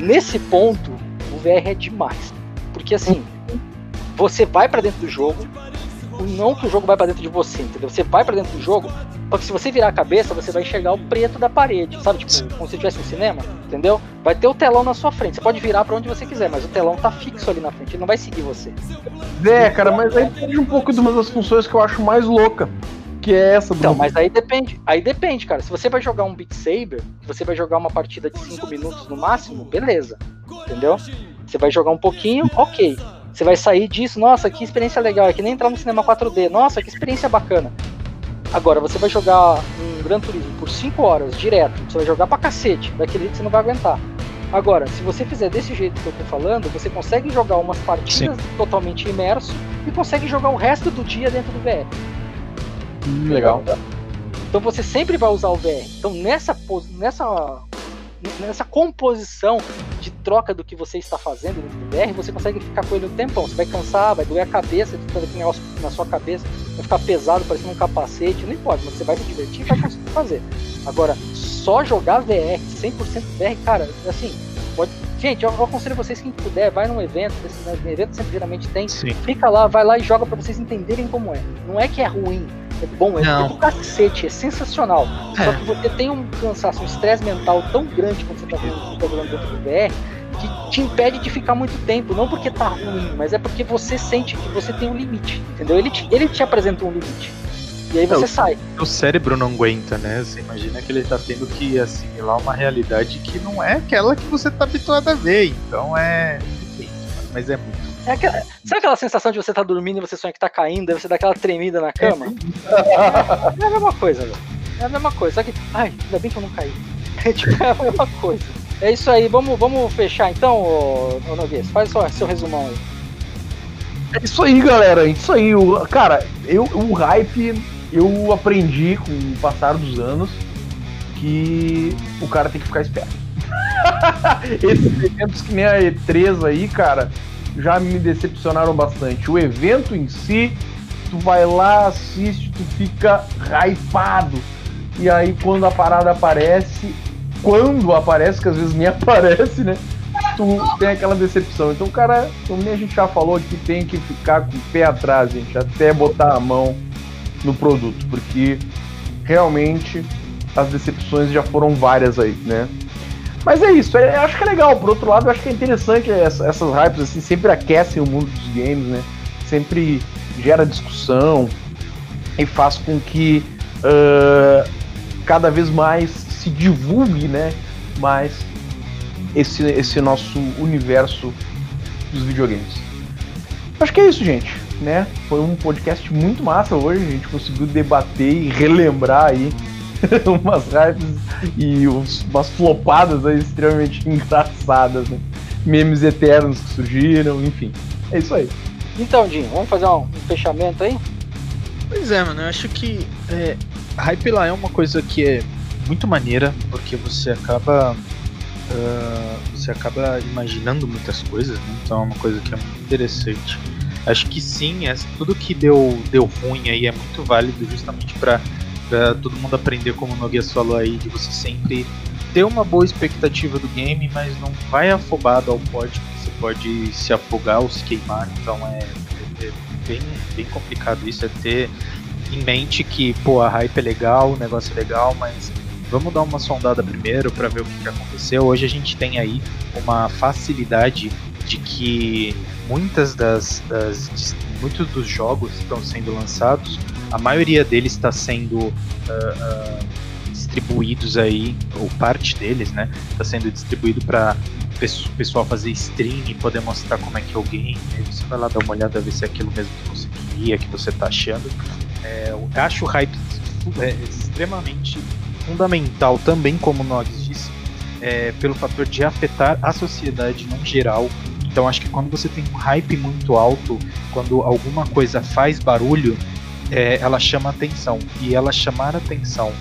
Nesse ponto, o VR é demais. Porque assim, você vai pra dentro do jogo, não que o jogo vai pra dentro de você, entendeu? Você vai pra dentro do jogo, só que se você virar a cabeça, você vai enxergar o preto da parede, sabe? Tipo, como se estivesse no cinema, entendeu? Vai ter o telão na sua frente. Você pode virar pra onde você quiser, mas o telão tá fixo ali na frente, ele não vai seguir você. É, cara, mas aí perde um pouco de uma das funções que eu acho mais louca. Que é essa do. Então, mas aí depende. Aí depende, cara. Se você vai jogar um Beat Saber, você vai jogar uma partida de 5 minutos no máximo, beleza. Entendeu? Você vai jogar um pouquinho, ok. Você vai sair disso, nossa, que experiência legal. É que nem entrar no cinema 4D. Nossa, que experiência bacana. Agora, você vai jogar um Gran Turismo por 5 horas, direto. Você vai jogar pra cacete. Daquele jeito você não vai aguentar. Agora, se você fizer desse jeito que eu tô falando, você consegue jogar umas partidas totalmente imerso e consegue jogar o resto do dia dentro do VR. Legal. Então você sempre vai usar o VR. Então nessa, nessa, nessa composição de troca do que você está fazendo no VR, você consegue ficar com ele um tempão. Você vai cansar, vai doer a cabeça, de fazer aquele negócio na sua cabeça, vai ficar pesado, parecendo um capacete, não importa, mas você vai se divertir e vai conseguir fazer. Agora, só jogar VR, 100% VR, cara, assim, pode. Gente, eu, aconselho vocês, quem puder, vai num evento, desses né, evento sempre geralmente tem, Sim. fica lá, vai lá e joga para vocês entenderem como é. Não é que é ruim, é bom, é, é do cacete, é sensacional. É. Só que você tem um cansaço, um estresse mental tão grande quando você tá jogando dentro do VR que te impede de ficar muito tempo. Não porque tá ruim, mas é porque você sente que você tem um limite. Entendeu? Ele te, ele te apresenta um limite. E aí você o, sai. O cérebro não aguenta, né? Você imagina que ele tá tendo que assimilar uma realidade que não é aquela que você tá habituado a ver. Então é. Mas é muito. É aquela, sabe aquela sensação de você tá dormindo e você sonha que tá caindo, aí você dá aquela tremida na cama? É, é a mesma coisa, velho. É a mesma coisa. Só que, ai, ainda bem que eu não caí. É, tipo, é a mesma coisa. É isso aí, vamos, vamos fechar então, ô, ô Noguês. Faz o seu resumão aí. É isso aí, galera. É isso aí. O, cara, eu, o hype eu aprendi com o passar dos anos que o cara tem que ficar esperto. Esses eventos que nem a E3 aí, cara, já me decepcionaram bastante. O evento em si, tu vai lá, assiste, tu fica hypado. E aí quando a parada aparece, quando aparece, que às vezes nem aparece, né? Tu tem aquela decepção. Então, cara, como a gente já falou que tem que ficar com o pé atrás, gente, até botar a mão no produto, porque realmente as decepções já foram várias aí, né? Mas é isso, eu acho que é legal. Por outro lado, eu acho que é interessante essa, essas hypes assim, sempre aquecem o mundo dos games, né? Sempre gera discussão e faz com que uh, cada vez mais se divulgue, né? Mais esse, esse nosso universo dos videogames. Acho que é isso, gente né? Foi um podcast muito massa hoje, a gente conseguiu debater e relembrar aí umas hypes e uns, umas flopadas aí extremamente engraçadas, né? Memes eternos que surgiram, enfim. É isso aí. Então, Jim, vamos fazer um, um fechamento aí? Pois é, mano, eu acho que é, hype lá é uma coisa que é muito maneira, porque você acaba. Uh, você acaba imaginando muitas coisas, né? então é uma coisa que é muito interessante. Acho que sim, é, tudo que deu, deu ruim aí é muito válido justamente para todo mundo aprender, como o Noguês falou aí, de você sempre ter uma boa expectativa do game, mas não vai afobado ao pódio, você pode se afogar ou se queimar, então é, é, é bem, bem complicado isso, é ter em mente que, pô, a hype é legal, o negócio é legal, mas vamos dar uma sondada primeiro para ver o que, que aconteceu. Hoje a gente tem aí uma facilidade de que muitas das, das muitos dos jogos que estão sendo lançados, a maioria deles está sendo uh, uh, distribuídos aí, ou parte deles, né, está sendo distribuído para o pessoal fazer stream e poder mostrar como é que é o game. Você vai lá dar uma olhada ver se é aquilo mesmo que você queria, que você está achando. É, eu acho o hype é, extremamente fundamental também, como nós disse, é, pelo fator de afetar a sociedade no geral então acho que quando você tem um hype muito alto, quando alguma coisa faz barulho, é, ela chama atenção. E ela chamar atenção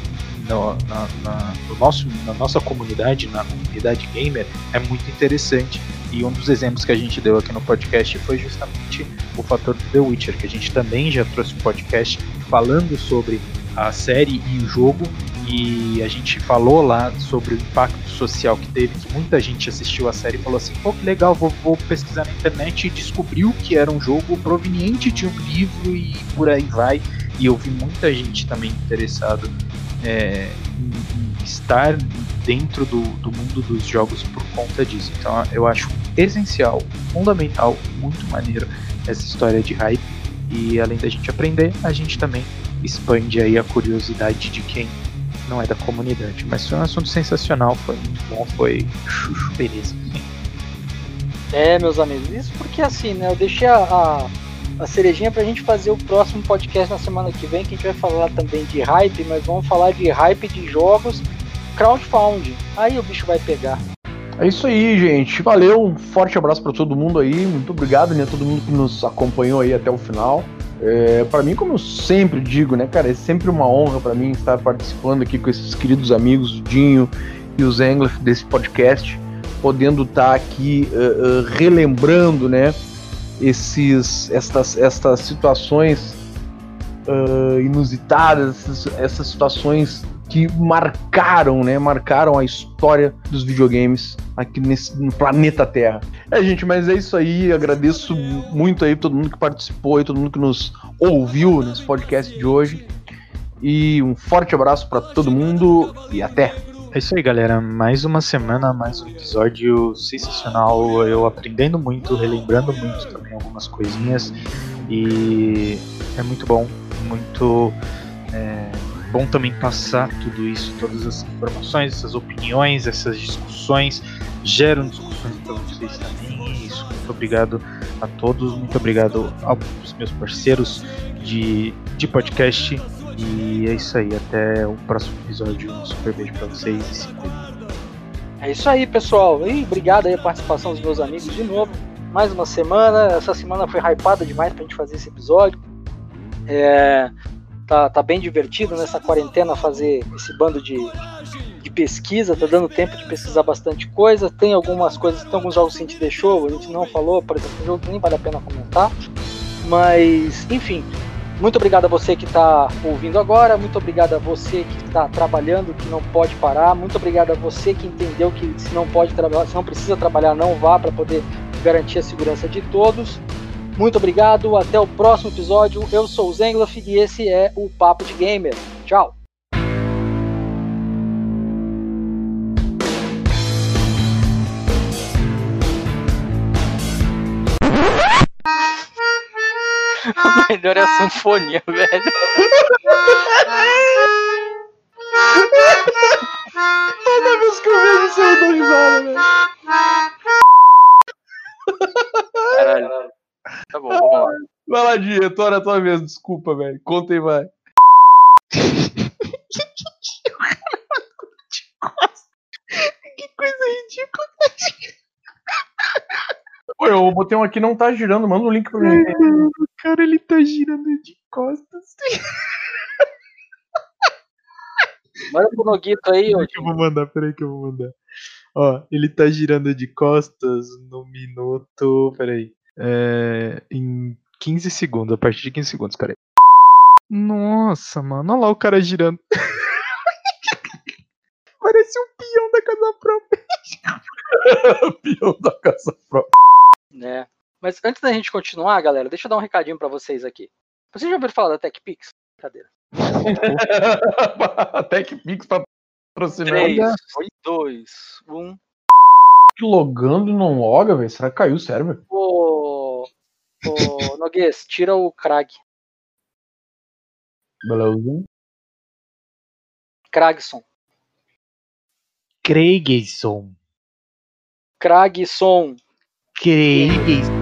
no, na, na, no nosso, na nossa comunidade, na comunidade gamer, é muito interessante. E um dos exemplos que a gente deu aqui no podcast foi justamente o fator do The Witcher, que a gente também já trouxe um podcast falando sobre a série e o jogo, e a gente falou lá sobre o impacto social que teve, que muita gente assistiu a série e falou assim, pô, que legal, vou, vou pesquisar na internet e descobriu que era um jogo proveniente de um livro e por aí vai. E eu vi muita gente também interessado é, em, em estar dentro do, do mundo dos jogos por conta disso. Então eu acho essencial, fundamental, muito maneiro essa história de hype. E além da gente aprender, a gente também expande aí a curiosidade de quem não é da comunidade. Mas foi um assunto sensacional, foi muito bom, foi chuchu, beleza. É, meus amigos, isso porque assim, né? Eu deixei a, a, a cerejinha pra gente fazer o próximo podcast na semana que vem, que a gente vai falar também de hype, mas vamos falar de hype de jogos crowdfunding. Aí o bicho vai pegar. É isso aí, gente. Valeu, um forte abraço para todo mundo aí. Muito obrigado, né? Todo mundo que nos acompanhou aí até o final. É, para mim, como eu sempre digo, né, cara, é sempre uma honra para mim estar participando aqui com esses queridos amigos, o Dinho e o Zenglef desse podcast, podendo estar aqui uh, uh, relembrando, né, esses, estas, estas situações uh, inusitadas, essas, essas situações que marcaram, né? Marcaram a história dos videogames aqui nesse, no planeta Terra. É, gente, mas é isso aí. Agradeço muito aí todo mundo que participou e todo mundo que nos ouviu nesse podcast de hoje. E um forte abraço para todo mundo e até. É isso aí, galera. Mais uma semana, mais um episódio sensacional. Eu aprendendo muito, relembrando muito também algumas coisinhas. E é muito bom, muito. É bom também passar tudo isso, todas essas informações, essas opiniões, essas discussões, geram discussões para vocês também. E isso, muito obrigado a todos, muito obrigado aos meus parceiros de, de podcast. E é isso aí, até o próximo episódio. Um super beijo para vocês e se cuidem. É isso aí, pessoal. E obrigado aí a participação dos meus amigos de novo. Mais uma semana. Essa semana foi hypada demais pra gente fazer esse episódio. É, tá, tá bem divertido nessa quarentena fazer esse bando de, de pesquisa, tá dando tempo de pesquisar bastante coisa. Tem algumas coisas, tem alguns jogos que a gente deixou, a gente não falou, por exemplo, um jogo que nem vale a pena comentar. Mas, enfim, muito obrigado a você que está ouvindo agora, muito obrigado a você que está trabalhando, que não pode parar, muito obrigado a você que entendeu que se não pode trabalhar, se não precisa trabalhar, não vá para poder garantir a segurança de todos. Muito obrigado, até o próximo episódio. Eu sou o Zenglaf e esse é o Papo de Gamer. Tchau! O melhor é a sanfonia, velho. Toda vez que eu vejo isso eu dou risada, velho. Caralho. Tá bom, vamos lá. Vai lá, diretor, é a tua vez. Desculpa, velho. Conta aí, vai. que coisa ridícula. Pô, eu botei um aqui, não tá girando. Manda o um link pra mim. Cara, ele tá girando de costas. Manda pro Noguito aí, que eu vou mandar, peraí que eu vou mandar. Ó, ele tá girando de costas no minuto. Peraí. É, em 15 segundos, a partir de 15 segundos, peraí. Nossa, mano, olha lá o cara girando. Parece um peão da casa própria. Peão da casa própria. né? Mas antes da gente continuar, galera, deixa eu dar um recadinho pra vocês aqui. Vocês já ouviram falar da TechPix? Brincadeira. Até que Pix patrocinar. 3, 2, 1. Logando e não loga, velho. Será que caiu o server? Ô, ô Noguês, tira o Krag. Beleza. Kragson. Craigeson. Kragson. Craigeson.